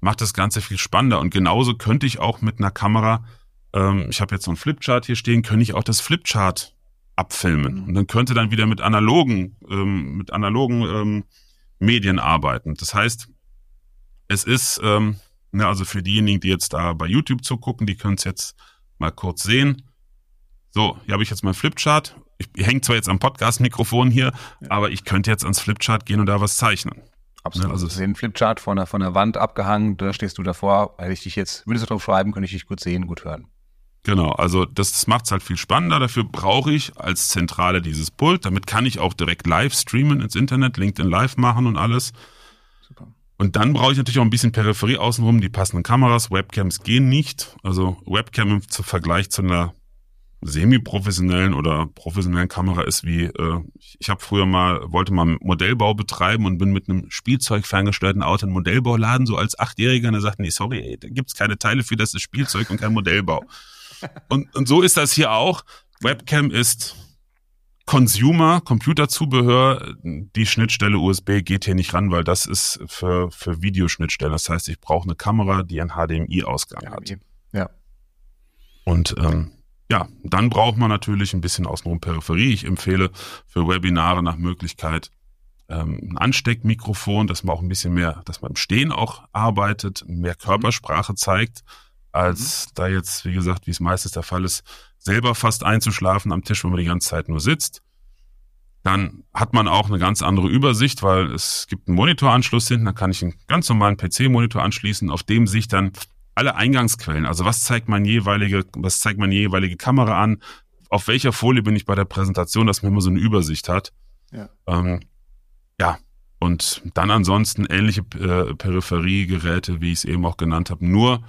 Speaker 2: macht das Ganze viel spannender. Und genauso könnte ich auch mit einer Kamera, ähm, ich habe jetzt so ein Flipchart hier stehen, könnte ich auch das Flipchart abfilmen. Mhm. Und dann könnte dann wieder mit analogen, ähm, mit analogen ähm, Medien arbeiten. Das heißt, es ist, ähm, ne, also für diejenigen, die jetzt da bei YouTube zugucken, die können es jetzt mal kurz sehen. So, hier habe ich jetzt mein Flipchart. Ich, hänge zwar jetzt am Podcast-Mikrofon hier, ja. aber ich könnte jetzt ans Flipchart gehen und da was zeichnen.
Speaker 1: Absolut. Ne, also ist ein Flipchart von der, von der Wand abgehangen, da stehst du davor. Hätte ich dich jetzt, würdest du drauf schreiben, könnte ich dich gut sehen, gut hören.
Speaker 2: Genau, also das, das macht es halt viel spannender. Dafür brauche ich als Zentrale dieses Pult. Damit kann ich auch direkt live streamen ins Internet, LinkedIn Live machen und alles. Super. Und dann brauche ich natürlich auch ein bisschen Peripherie außenrum, die passenden Kameras. Webcams gehen nicht. Also Webcam im Vergleich zu einer semi-professionellen oder professionellen Kamera ist wie, äh, ich habe früher mal, wollte mal Modellbau betreiben und bin mit einem Spielzeug ferngesteuerten Auto in Modellbauladen, so als Achtjähriger, und er sagt, nee, sorry, ey, da gibt's keine Teile für, das ist Spielzeug und kein Modellbau. Und, und so ist das hier auch. Webcam ist Consumer, Computerzubehör, die Schnittstelle USB geht hier nicht ran, weil das ist für, für Videoschnittstellen. Das heißt, ich brauche eine Kamera, die einen HDMI-Ausgang hat.
Speaker 1: Ja.
Speaker 2: Und ähm, ja, dann braucht man natürlich ein bisschen außenrum Peripherie. Ich empfehle für Webinare nach Möglichkeit ähm, ein Ansteckmikrofon, dass man auch ein bisschen mehr, dass man im Stehen auch arbeitet, mehr Körpersprache zeigt als mhm. da jetzt, wie gesagt, wie es meistens der Fall ist, selber fast einzuschlafen am Tisch, wo man die ganze Zeit nur sitzt. Dann hat man auch eine ganz andere Übersicht, weil es gibt einen Monitoranschluss hinten, da kann ich einen ganz normalen PC-Monitor anschließen, auf dem sich dann alle Eingangsquellen, also was zeigt mein jeweilige, was zeigt meine jeweilige Kamera an, auf welcher Folie bin ich bei der Präsentation, dass man immer so eine Übersicht hat. Ja. Ähm, ja. Und dann ansonsten ähnliche äh, Peripheriegeräte, wie ich es eben auch genannt habe, nur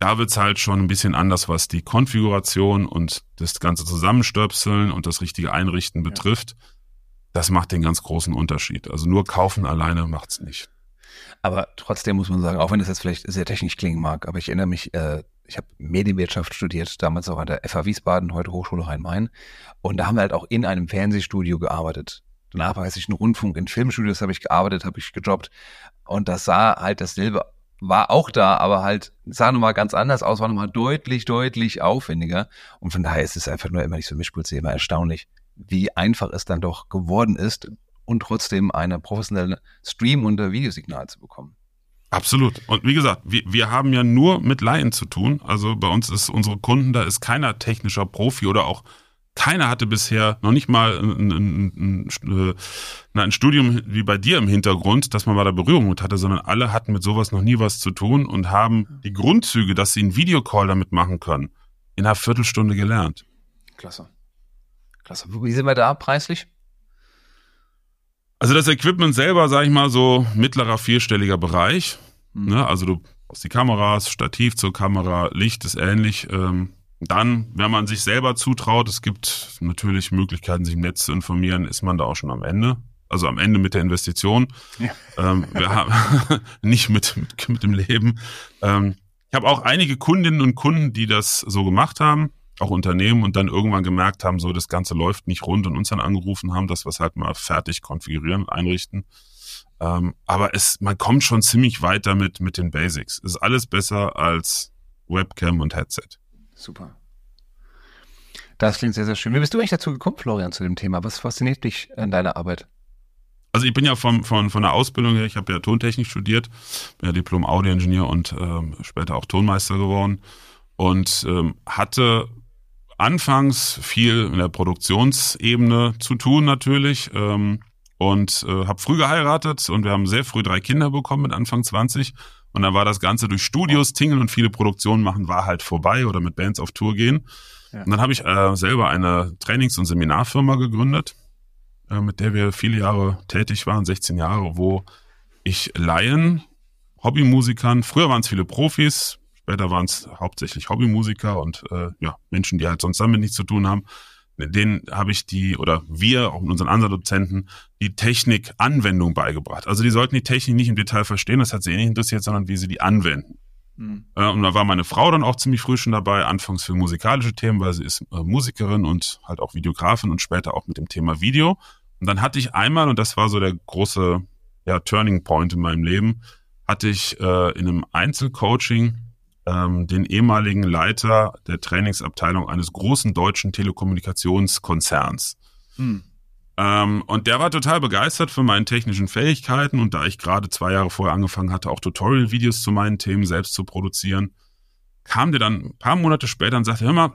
Speaker 2: da wird's halt schon ein bisschen anders, was die Konfiguration und das ganze Zusammenstöpseln und das richtige Einrichten betrifft. Ja. Das macht den ganz großen Unterschied. Also nur kaufen alleine macht's nicht.
Speaker 1: Aber trotzdem muss man sagen, auch wenn das jetzt vielleicht sehr technisch klingen mag, aber ich erinnere mich, äh, ich habe Medienwirtschaft studiert, damals auch an der FH Wiesbaden, heute Hochschule Rhein-Main. Und da haben wir halt auch in einem Fernsehstudio gearbeitet. Danach war ich ein Rundfunk, in Filmstudios habe ich gearbeitet, habe ich gejobbt. Und das sah halt dasselbe war auch da, aber halt sah nochmal ganz anders aus, war nochmal deutlich, deutlich aufwendiger. Und von daher ist es einfach nur immer nicht so Mischpulse, immer erstaunlich, wie einfach es dann doch geworden ist und trotzdem eine professionelle Stream- und Videosignal zu bekommen.
Speaker 2: Absolut. Und wie gesagt, wir, wir haben ja nur mit Laien zu tun. Also bei uns ist unsere Kunden, da ist keiner technischer Profi oder auch keiner hatte bisher noch nicht mal ein, ein, ein, ein, Studium wie bei dir im Hintergrund, dass man mal da Berührung mit hatte, sondern alle hatten mit sowas noch nie was zu tun und haben die Grundzüge, dass sie einen Videocall damit machen können, in einer Viertelstunde gelernt.
Speaker 1: Klasse. Klasse. Wie sind wir da preislich?
Speaker 2: Also das Equipment selber, sage ich mal, so mittlerer vierstelliger Bereich. Mhm. Ne? Also du brauchst die Kameras, Stativ zur Kamera, Licht ist ähnlich. Ähm, Dann, wenn man sich selber zutraut, es gibt natürlich Möglichkeiten, sich im Netz zu informieren, ist man da auch schon am Ende. Also am Ende mit der Investition. Ja. Ähm, wir haben nicht mit, mit, mit dem Leben. Ähm, ich habe auch einige Kundinnen und Kunden, die das so gemacht haben, auch Unternehmen und dann irgendwann gemerkt haben, so das Ganze läuft nicht rund und uns dann angerufen haben, dass wir es halt mal fertig konfigurieren, einrichten. Ähm, aber es, man kommt schon ziemlich weit damit mit den Basics. Es ist alles besser als Webcam und Headset.
Speaker 1: Super. Das klingt sehr, sehr schön. Wie bist du eigentlich dazu gekommen, Florian, zu dem Thema? Was fasziniert dich an deiner Arbeit?
Speaker 2: Also ich bin ja vom, von, von der Ausbildung her, ich habe ja Tontechnik studiert, bin ja Diplom-Audio-Ingenieur und ähm, später auch Tonmeister geworden und ähm, hatte anfangs viel in der Produktionsebene zu tun natürlich ähm, und äh, habe früh geheiratet und wir haben sehr früh drei Kinder bekommen mit Anfang 20 und dann war das Ganze durch Studios, Tingeln und viele Produktionen machen, war halt vorbei oder mit Bands auf Tour gehen. Ja. Und dann habe ich äh, selber eine Trainings- und Seminarfirma gegründet, äh, mit der wir viele Jahre tätig waren, 16 Jahre, wo ich Laien, Hobbymusikern, früher waren es viele Profis, später waren es hauptsächlich Hobbymusiker und äh, ja, Menschen, die halt sonst damit nichts zu tun haben, denen habe ich die, oder wir, auch mit unseren anderen Dozenten, die Technik-Anwendung beigebracht. Also die sollten die Technik nicht im Detail verstehen, das hat sie eh nicht interessiert, sondern wie sie die anwenden. Mhm. Und da war meine Frau dann auch ziemlich früh schon dabei, anfangs für musikalische Themen, weil sie ist äh, Musikerin und halt auch Videografin und später auch mit dem Thema Video. Und dann hatte ich einmal, und das war so der große ja, Turning Point in meinem Leben, hatte ich äh, in einem Einzelcoaching ähm, den ehemaligen Leiter der Trainingsabteilung eines großen deutschen Telekommunikationskonzerns. Hm. Ähm, und der war total begeistert von meinen technischen Fähigkeiten und da ich gerade zwei Jahre vorher angefangen hatte, auch Tutorial-Videos zu meinen Themen selbst zu produzieren, kam der dann ein paar Monate später und sagte, hör mal,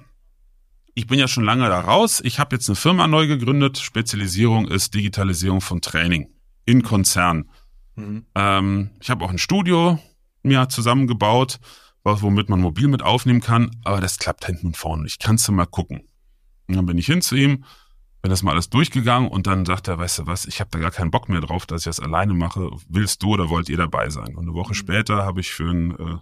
Speaker 2: ich bin ja schon lange da raus, ich habe jetzt eine Firma neu gegründet, Spezialisierung ist Digitalisierung von Training in Konzernen. Mhm. Ähm, ich habe auch ein Studio mir zusammengebaut womit man mobil mit aufnehmen kann, aber das klappt hinten und vorne nicht. Kannst du mal gucken. Und dann bin ich hin zu ihm, bin das mal alles durchgegangen und dann sagt er, weißt du was, ich habe da gar keinen Bock mehr drauf, dass ich das alleine mache. Willst du oder wollt ihr dabei sein? Und eine Woche mhm. später habe ich für einen äh,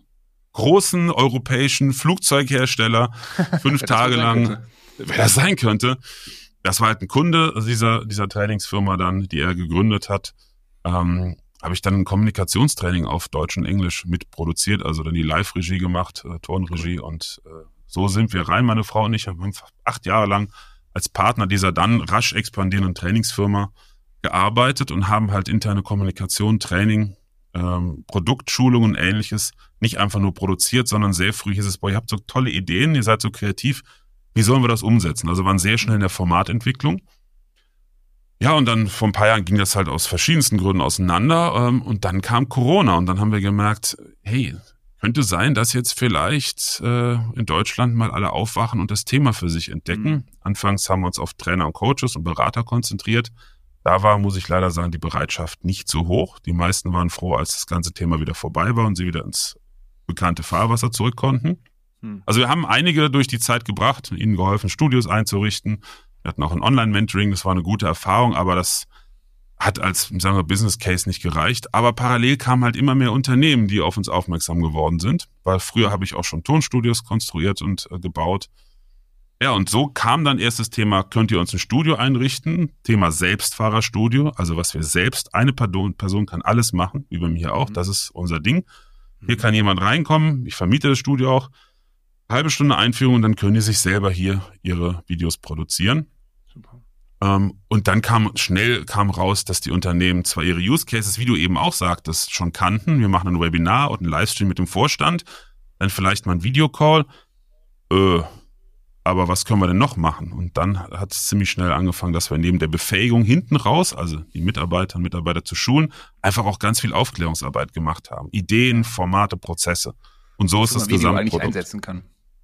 Speaker 2: großen europäischen Flugzeughersteller fünf Tage lang, wer das sein könnte, das war halt ein Kunde dieser, dieser Trainingsfirma dann, die er gegründet hat. Ähm, habe ich dann ein Kommunikationstraining auf Deutsch und Englisch mitproduziert, also dann die Live-Regie gemacht, äh, Tonregie und äh, so sind wir rein, meine Frau und ich, haben acht Jahre lang als Partner dieser dann rasch expandierenden Trainingsfirma gearbeitet und haben halt interne Kommunikation, Training, ähm, Produktschulung und ähnliches nicht einfach nur produziert, sondern sehr früh hieß es, boah, ihr habt so tolle Ideen, ihr seid so kreativ, wie sollen wir das umsetzen? Also waren sehr schnell in der Formatentwicklung ja, und dann vor ein paar Jahren ging das halt aus verschiedensten Gründen auseinander. Ähm, und dann kam Corona und dann haben wir gemerkt, hey, könnte sein, dass jetzt vielleicht äh, in Deutschland mal alle aufwachen und das Thema für sich entdecken. Mhm. Anfangs haben wir uns auf Trainer und Coaches und Berater konzentriert. Da war, muss ich leider sagen, die Bereitschaft nicht so hoch. Die meisten waren froh, als das ganze Thema wieder vorbei war und sie wieder ins bekannte Fahrwasser zurück konnten. Mhm. Also wir haben einige durch die Zeit gebracht, ihnen geholfen, Studios einzurichten, wir hatten auch ein Online-Mentoring, das war eine gute Erfahrung, aber das hat als, sagen wir, Business Case nicht gereicht. Aber parallel kamen halt immer mehr Unternehmen, die auf uns aufmerksam geworden sind, weil früher habe ich auch schon Tonstudios konstruiert und äh, gebaut. Ja, und so kam dann erst das Thema, könnt ihr uns ein Studio einrichten? Thema Selbstfahrerstudio, also was wir selbst, eine Person, Person kann alles machen, wie bei mir auch, mhm. das ist unser Ding. Hier mhm. kann jemand reinkommen, ich vermiete das Studio auch, halbe Stunde Einführung und dann können die sich selber hier ihre Videos produzieren. Ähm, und dann kam schnell kam raus, dass die Unternehmen zwar ihre Use Cases, wie du eben auch sagtest, schon kannten. Wir machen ein Webinar und ein Livestream mit dem Vorstand, dann vielleicht mal ein Videocall. Äh, aber was können wir denn noch machen? Und dann hat es ziemlich schnell angefangen, dass wir neben der Befähigung hinten raus, also die Mitarbeiter und Mitarbeiter zu schulen, einfach auch ganz viel Aufklärungsarbeit gemacht haben. Ideen, Formate, Prozesse. Und so ist das Gesamtprodukt.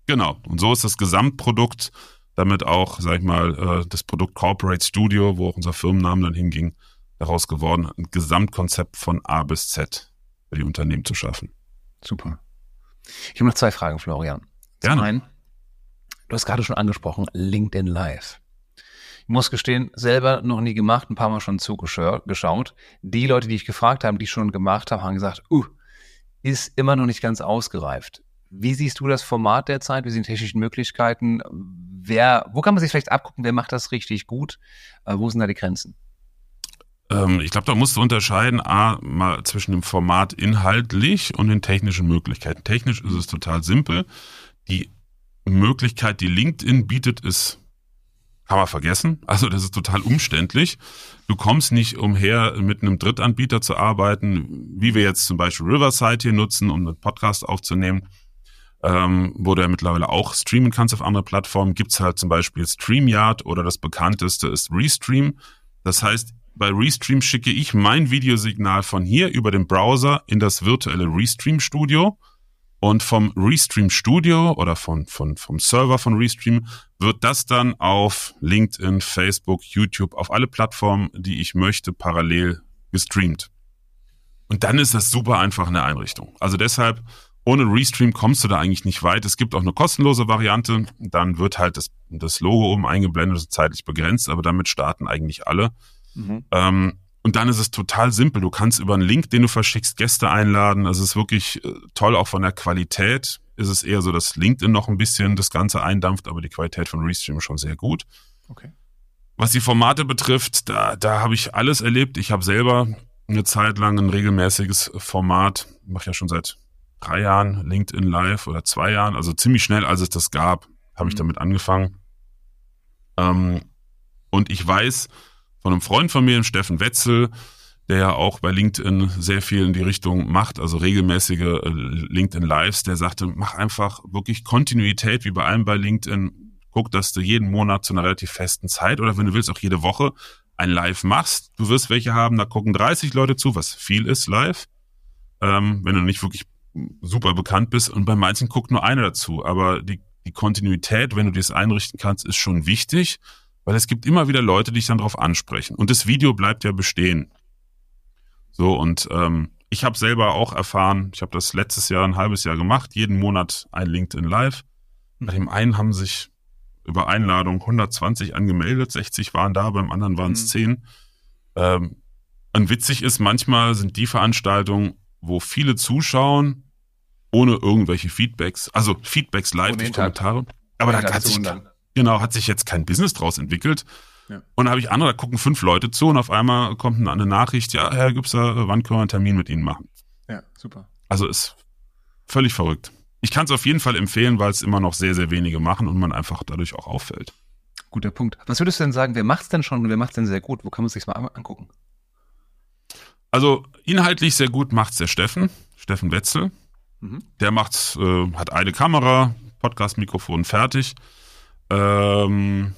Speaker 2: Genau. Und so ist das Gesamtprodukt damit auch, sag ich mal, äh, das Produkt Corporate Studio, wo auch unser Firmennamen dann hinging, daraus geworden, ein Gesamtkonzept von A bis Z für die Unternehmen zu schaffen.
Speaker 1: Super. Ich habe noch zwei Fragen, Florian. Zum Gerne. einen, du hast gerade schon angesprochen, LinkedIn Live. Ich muss gestehen, selber noch nie gemacht, ein paar Mal schon zugeschaut. Die Leute, die ich gefragt habe, die schon gemacht haben, haben gesagt, uh, ist immer noch nicht ganz ausgereift. Wie siehst du das Format derzeit? Wie sind die technischen Möglichkeiten? Wer, wo kann man sich vielleicht abgucken? Wer macht das richtig gut? Äh, wo sind da die Grenzen?
Speaker 2: Ähm, ich glaube, da musst du unterscheiden, A, mal zwischen dem Format inhaltlich und den technischen Möglichkeiten. Technisch ist es total simpel. Die Möglichkeit, die LinkedIn bietet, ist, kann man vergessen. Also das ist total umständlich. Du kommst nicht umher, mit einem Drittanbieter zu arbeiten, wie wir jetzt zum Beispiel Riverside hier nutzen, um einen Podcast aufzunehmen. Ähm, wo du ja mittlerweile auch streamen kannst auf andere Plattformen, gibt's halt zum Beispiel StreamYard oder das bekannteste ist Restream. Das heißt, bei Restream schicke ich mein Videosignal von hier über den Browser in das virtuelle Restream Studio und vom Restream Studio oder von, von, vom Server von Restream wird das dann auf LinkedIn, Facebook, YouTube, auf alle Plattformen, die ich möchte, parallel gestreamt. Und dann ist das super einfach eine Einrichtung. Also deshalb, ohne Restream kommst du da eigentlich nicht weit. Es gibt auch eine kostenlose Variante. Dann wird halt das, das Logo oben eingeblendet, das zeitlich begrenzt, aber damit starten eigentlich alle. Mhm. Ähm, und dann ist es total simpel. Du kannst über einen Link, den du verschickst, Gäste einladen. Es ist wirklich äh, toll, auch von der Qualität ist es eher so, dass LinkedIn noch ein bisschen das Ganze eindampft, aber die Qualität von Restream ist schon sehr gut.
Speaker 1: Okay.
Speaker 2: Was die Formate betrifft, da, da habe ich alles erlebt. Ich habe selber eine Zeit lang ein regelmäßiges Format, mache ja schon seit drei Jahren LinkedIn Live oder zwei Jahren, also ziemlich schnell, als es das gab, habe ich mhm. damit angefangen. Ähm, und ich weiß, von einem Freund von mir, Steffen Wetzel, der ja auch bei LinkedIn sehr viel in die Richtung macht, also regelmäßige äh, LinkedIn Lives, der sagte, mach einfach wirklich Kontinuität wie bei allem bei LinkedIn. Guck, dass du jeden Monat zu einer relativ festen Zeit oder wenn du willst auch jede Woche ein Live machst. Du wirst welche haben, da gucken 30 Leute zu, was viel ist live. Ähm, wenn du nicht wirklich super bekannt bist und bei manchen guckt nur einer dazu. Aber die, die Kontinuität, wenn du das einrichten kannst, ist schon wichtig. Weil es gibt immer wieder Leute, die dich dann darauf ansprechen. Und das Video bleibt ja bestehen. So, und ähm, ich habe selber auch erfahren, ich habe das letztes Jahr, ein halbes Jahr gemacht, jeden Monat ein LinkedIn Live. Bei dem einen haben sich über Einladung 120 angemeldet, 60 waren da, beim anderen waren es mhm. 10. Ähm, und witzig ist, manchmal sind die Veranstaltungen, wo viele zuschauen, ohne irgendwelche Feedbacks, also Feedbacks live durch Kommentare. Aber da hat sich, Genau, hat sich jetzt kein Business draus entwickelt. Ja. Und da habe ich andere, da gucken fünf Leute zu und auf einmal kommt eine Nachricht, ja, Herr Gübser, wann können wir einen Termin mit Ihnen machen?
Speaker 1: Ja, super.
Speaker 2: Also ist völlig verrückt. Ich kann es auf jeden Fall empfehlen, weil es immer noch sehr, sehr wenige machen und man einfach dadurch auch auffällt.
Speaker 1: Guter Punkt. Was würdest du denn sagen, wer macht es denn schon und wer macht es denn sehr gut? Wo kann man es sich mal angucken?
Speaker 2: Also inhaltlich sehr gut macht es der Steffen, Steffen Wetzel. Mhm. Der macht's, äh, hat eine Kamera, Podcast-Mikrofon fertig. Ähm,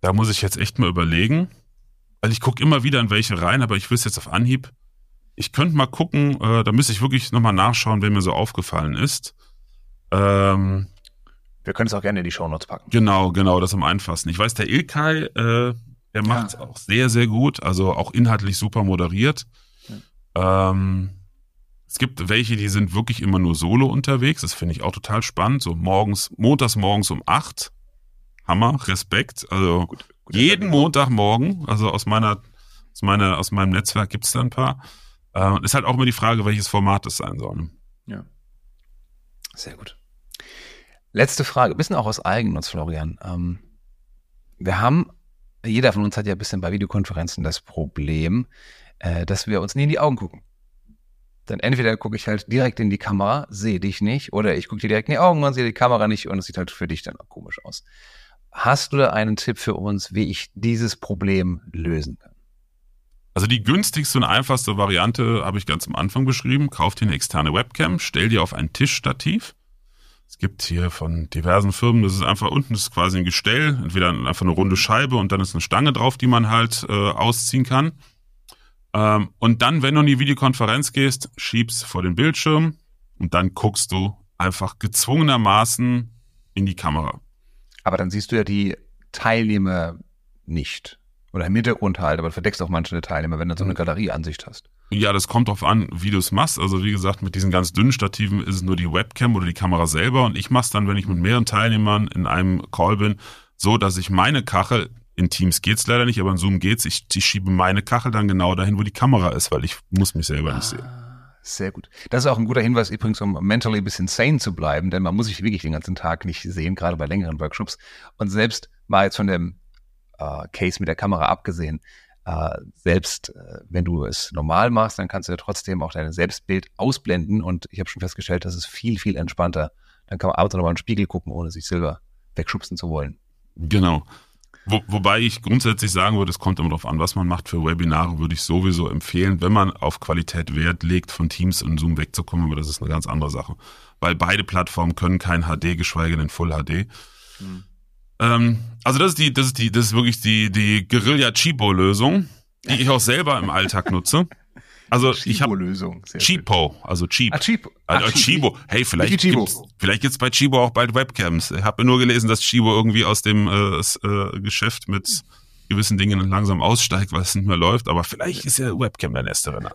Speaker 2: da muss ich jetzt echt mal überlegen. Weil ich gucke immer wieder in welche rein, aber ich wüsste jetzt auf Anhieb. Ich könnte mal gucken, äh, da müsste ich wirklich nochmal nachschauen, wer mir so aufgefallen ist. Ähm,
Speaker 1: Wir können es auch gerne in die Shownotes packen.
Speaker 2: Genau, genau, das am einfachsten. Ich weiß, der Ilkay, äh, der macht es ja. auch sehr, sehr gut, also auch inhaltlich super moderiert. Ähm, es gibt welche, die sind wirklich immer nur solo unterwegs. Das finde ich auch total spannend. So morgens, montags morgens um acht Hammer, Respekt. Also gut, gut, jeden Montagmorgen, also aus meiner, aus meiner, aus meinem Netzwerk gibt's da ein paar. Äh, ist halt auch immer die Frage, welches Format es sein soll.
Speaker 1: Ja. Sehr gut. Letzte Frage, bisschen auch aus Eigennutz, Florian. Ähm, wir haben, jeder von uns hat ja ein bisschen bei Videokonferenzen das Problem, äh, dass wir uns nie in die Augen gucken. Dann entweder gucke ich halt direkt in die Kamera, sehe dich nicht, oder ich gucke dir direkt in die Augen und sehe die Kamera nicht und es sieht halt für dich dann auch komisch aus. Hast du da einen Tipp für uns, wie ich dieses Problem lösen kann?
Speaker 2: Also die günstigste und einfachste Variante habe ich ganz am Anfang beschrieben. Kauf dir eine externe Webcam, stell dir auf ein Tischstativ. Es gibt hier von diversen Firmen, das ist einfach unten das ist quasi ein Gestell, entweder einfach eine runde Scheibe und dann ist eine Stange drauf, die man halt äh, ausziehen kann. Ähm, und dann, wenn du in die Videokonferenz gehst, schiebst vor den Bildschirm und dann guckst du einfach gezwungenermaßen in die Kamera.
Speaker 1: Aber dann siehst du ja die Teilnehmer nicht. Oder im Hintergrund halt, aber du verdeckst auch manche Teilnehmer, wenn du so eine mhm. Galerieansicht hast.
Speaker 2: Ja, das kommt drauf an, wie du es machst. Also wie gesagt, mit diesen ganz dünnen Stativen ist es nur die Webcam oder die Kamera selber. Und ich mache es dann, wenn ich mit mehreren Teilnehmern in einem Call bin, so, dass ich meine Kachel, in Teams geht's leider nicht, aber in Zoom geht's, ich, ich schiebe meine Kachel dann genau dahin, wo die Kamera ist, weil ich muss mich selber ah, nicht sehen.
Speaker 1: sehr gut. Das ist auch ein guter Hinweis übrigens, um mentally ein bisschen sane zu bleiben, denn man muss sich wirklich den ganzen Tag nicht sehen, gerade bei längeren Workshops. Und selbst mal jetzt von dem äh, Case mit der Kamera abgesehen, äh, selbst äh, wenn du es normal machst, dann kannst du ja trotzdem auch dein Selbstbild ausblenden. Und ich habe schon festgestellt, das ist viel, viel entspannter. Dann kann man abends nochmal in den Spiegel gucken, ohne sich selber wegschubsen zu wollen.
Speaker 2: Genau. Wo, wobei ich grundsätzlich sagen würde, es kommt immer darauf an, was man macht. Für Webinare würde ich sowieso empfehlen, wenn man auf Qualität Wert legt, von Teams und Zoom wegzukommen, aber das ist eine ganz andere Sache. Weil beide Plattformen können kein HD, geschweige denn Full HD. Hm. Ähm, also das ist die, das ist die, das ist wirklich die, die Guerilla-Chibo-Lösung, die ich auch selber im Alltag nutze. Also ich habe Cheapo, also Cheap. Ah, Cheap. Also Ach, Chibo. Hey, vielleicht Chibo. gibt's, vielleicht gibt's bei Chibo auch bald Webcams. Ich habe nur gelesen, dass Chibo irgendwie aus dem äh, äh, Geschäft mit gewissen Dingen langsam aussteigt, weil es nicht mehr läuft. Aber vielleicht ist ja Webcam der nächste Renner.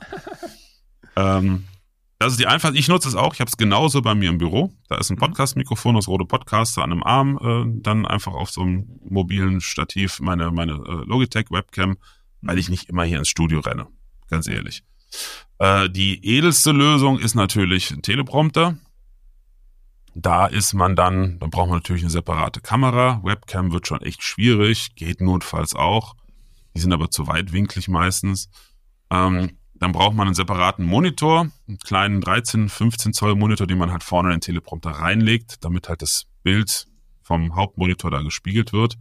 Speaker 2: ähm, das ist die Einfachheit. Ich nutze es auch. Ich habe es genauso bei mir im Büro. Da ist ein mhm. Podcast-Mikrofon, das rote Podcaster an einem Arm, äh, dann einfach auf so einem mobilen Stativ meine meine äh, Logitech Webcam, weil ich nicht immer hier ins Studio renne. Ganz ehrlich. Äh, die edelste Lösung ist natürlich ein Teleprompter. Da ist man dann, dann braucht man natürlich eine separate Kamera. Webcam wird schon echt schwierig, geht notfalls auch. Die sind aber zu weitwinklig meistens. Ähm, dann braucht man einen separaten Monitor, einen kleinen 13, 15 Zoll Monitor, den man halt vorne in den Teleprompter reinlegt, damit halt das Bild vom Hauptmonitor da gespiegelt wird.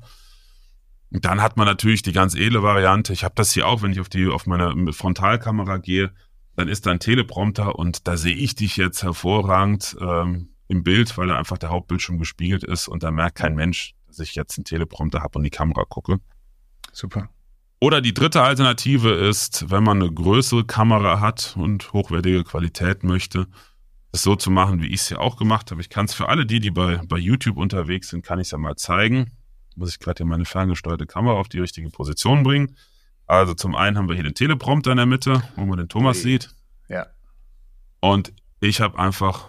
Speaker 2: Und dann hat man natürlich die ganz edle Variante. Ich habe das hier auch, wenn ich auf die auf meine Frontalkamera gehe, dann ist da ein Teleprompter und da sehe ich dich jetzt hervorragend ähm, im Bild, weil da einfach der Hauptbildschirm gespiegelt ist und da merkt kein Mensch, dass ich jetzt einen Teleprompter habe und die Kamera gucke.
Speaker 1: Super.
Speaker 2: Oder die dritte Alternative ist, wenn man eine größere Kamera hat und hochwertige Qualität möchte, es so zu machen, wie ich es ja auch gemacht habe. Ich kann es für alle die, die bei, bei YouTube unterwegs sind, kann ich es ja mal zeigen. Muss ich gerade hier meine ferngesteuerte Kamera auf die richtige Position bringen. Also zum einen haben wir hier den Teleprompter in der Mitte, wo man den Thomas okay. sieht.
Speaker 1: Ja.
Speaker 2: Und ich habe einfach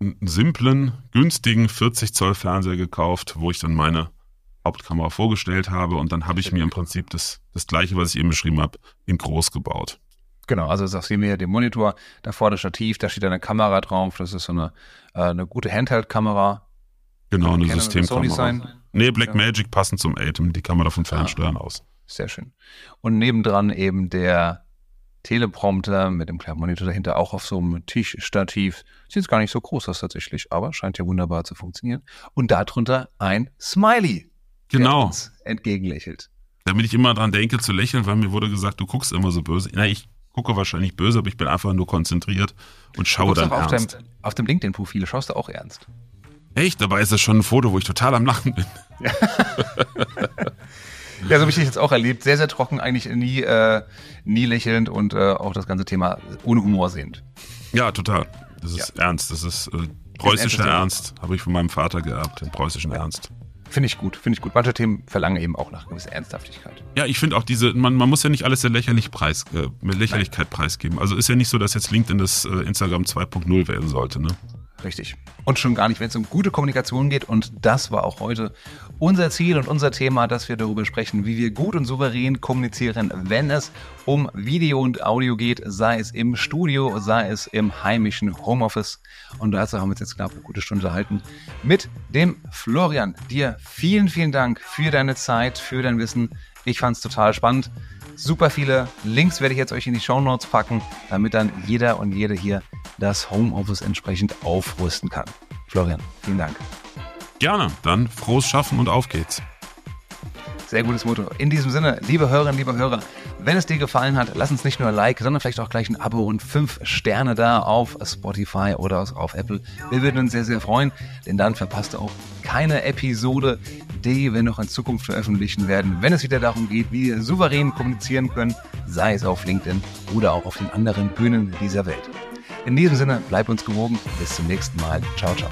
Speaker 2: einen simplen, günstigen 40 Zoll Fernseher gekauft, wo ich dann meine Hauptkamera vorgestellt habe und dann habe ich mir im Prinzip das, das gleiche, was ich eben beschrieben habe, in groß gebaut.
Speaker 1: Genau, also das sehen wir hier den Monitor, davor das Stativ, da steht eine Kamera drauf, das ist so eine, äh, eine gute Handheld-Kamera.
Speaker 2: Genau, eine Systemkamera. Nee, Blackmagic ja. passend zum Atem, die kann man davon fernsteuern ah. aus.
Speaker 1: Sehr schön. Und nebendran eben der Teleprompter mit dem kleinen Monitor dahinter auch auf so einem Tischstativ. Sieht jetzt gar nicht so groß aus tatsächlich, aber scheint ja wunderbar zu funktionieren. Und darunter ein Smiley.
Speaker 2: Genau.
Speaker 1: uns entgegenlächelt.
Speaker 2: Damit ich immer dran denke zu lächeln, weil mir wurde gesagt, du guckst immer so böse. Na, ich gucke wahrscheinlich böse, aber ich bin einfach nur konzentriert und schaue dann
Speaker 1: auf ernst. Deinem, auf dem LinkedIn-Profil schaust du auch ernst.
Speaker 2: Echt? Dabei ist das schon ein Foto, wo ich total am Lachen bin. Ja.
Speaker 1: Ja, so habe ich dich jetzt auch erlebt. Sehr, sehr trocken, eigentlich nie, äh, nie lächelnd und äh, auch das ganze Thema ohne Humor sehend.
Speaker 2: Ja, total. Das ist ja. ernst. Das ist äh, preußischer Ernst. Habe ich von meinem Vater geerbt, den preußischen ja. Ernst.
Speaker 1: Finde ich gut, finde ich gut. Manche Themen verlangen eben auch nach gewisser Ernsthaftigkeit.
Speaker 2: Ja, ich finde auch diese, man, man muss ja nicht alles der lächerlich Preis, äh, mit Lächerlichkeit Nein. preisgeben. Also ist ja nicht so, dass jetzt LinkedIn das äh, Instagram 2.0 werden sollte, ne?
Speaker 1: Richtig. Und schon gar nicht, wenn es um gute Kommunikation geht. Und das war auch heute unser Ziel und unser Thema, dass wir darüber sprechen, wie wir gut und souverän kommunizieren, wenn es um Video und Audio geht, sei es im Studio, sei es im heimischen Homeoffice. Und dazu haben wir uns jetzt knapp eine gute Stunde erhalten mit dem Florian. Dir vielen, vielen Dank für deine Zeit, für dein Wissen. Ich fand es total spannend. Super viele Links werde ich jetzt euch in die Show Notes packen, damit dann jeder und jede hier das Homeoffice entsprechend aufrüsten kann. Florian, vielen Dank.
Speaker 2: Gerne, dann frohes Schaffen und auf geht's.
Speaker 1: Sehr gutes Motto. In diesem Sinne, liebe Hörerinnen, liebe Hörer, wenn es dir gefallen hat, lass uns nicht nur ein Like, sondern vielleicht auch gleich ein Abo und fünf Sterne da auf Spotify oder auf Apple. Wir würden uns sehr, sehr freuen, denn dann verpasst du auch keine Episode, die wir noch in Zukunft veröffentlichen werden, wenn es wieder darum geht, wie wir souverän kommunizieren können, sei es auf LinkedIn oder auch auf den anderen Bühnen dieser Welt. In diesem Sinne, bleib uns gewogen. Bis zum nächsten Mal. Ciao, ciao.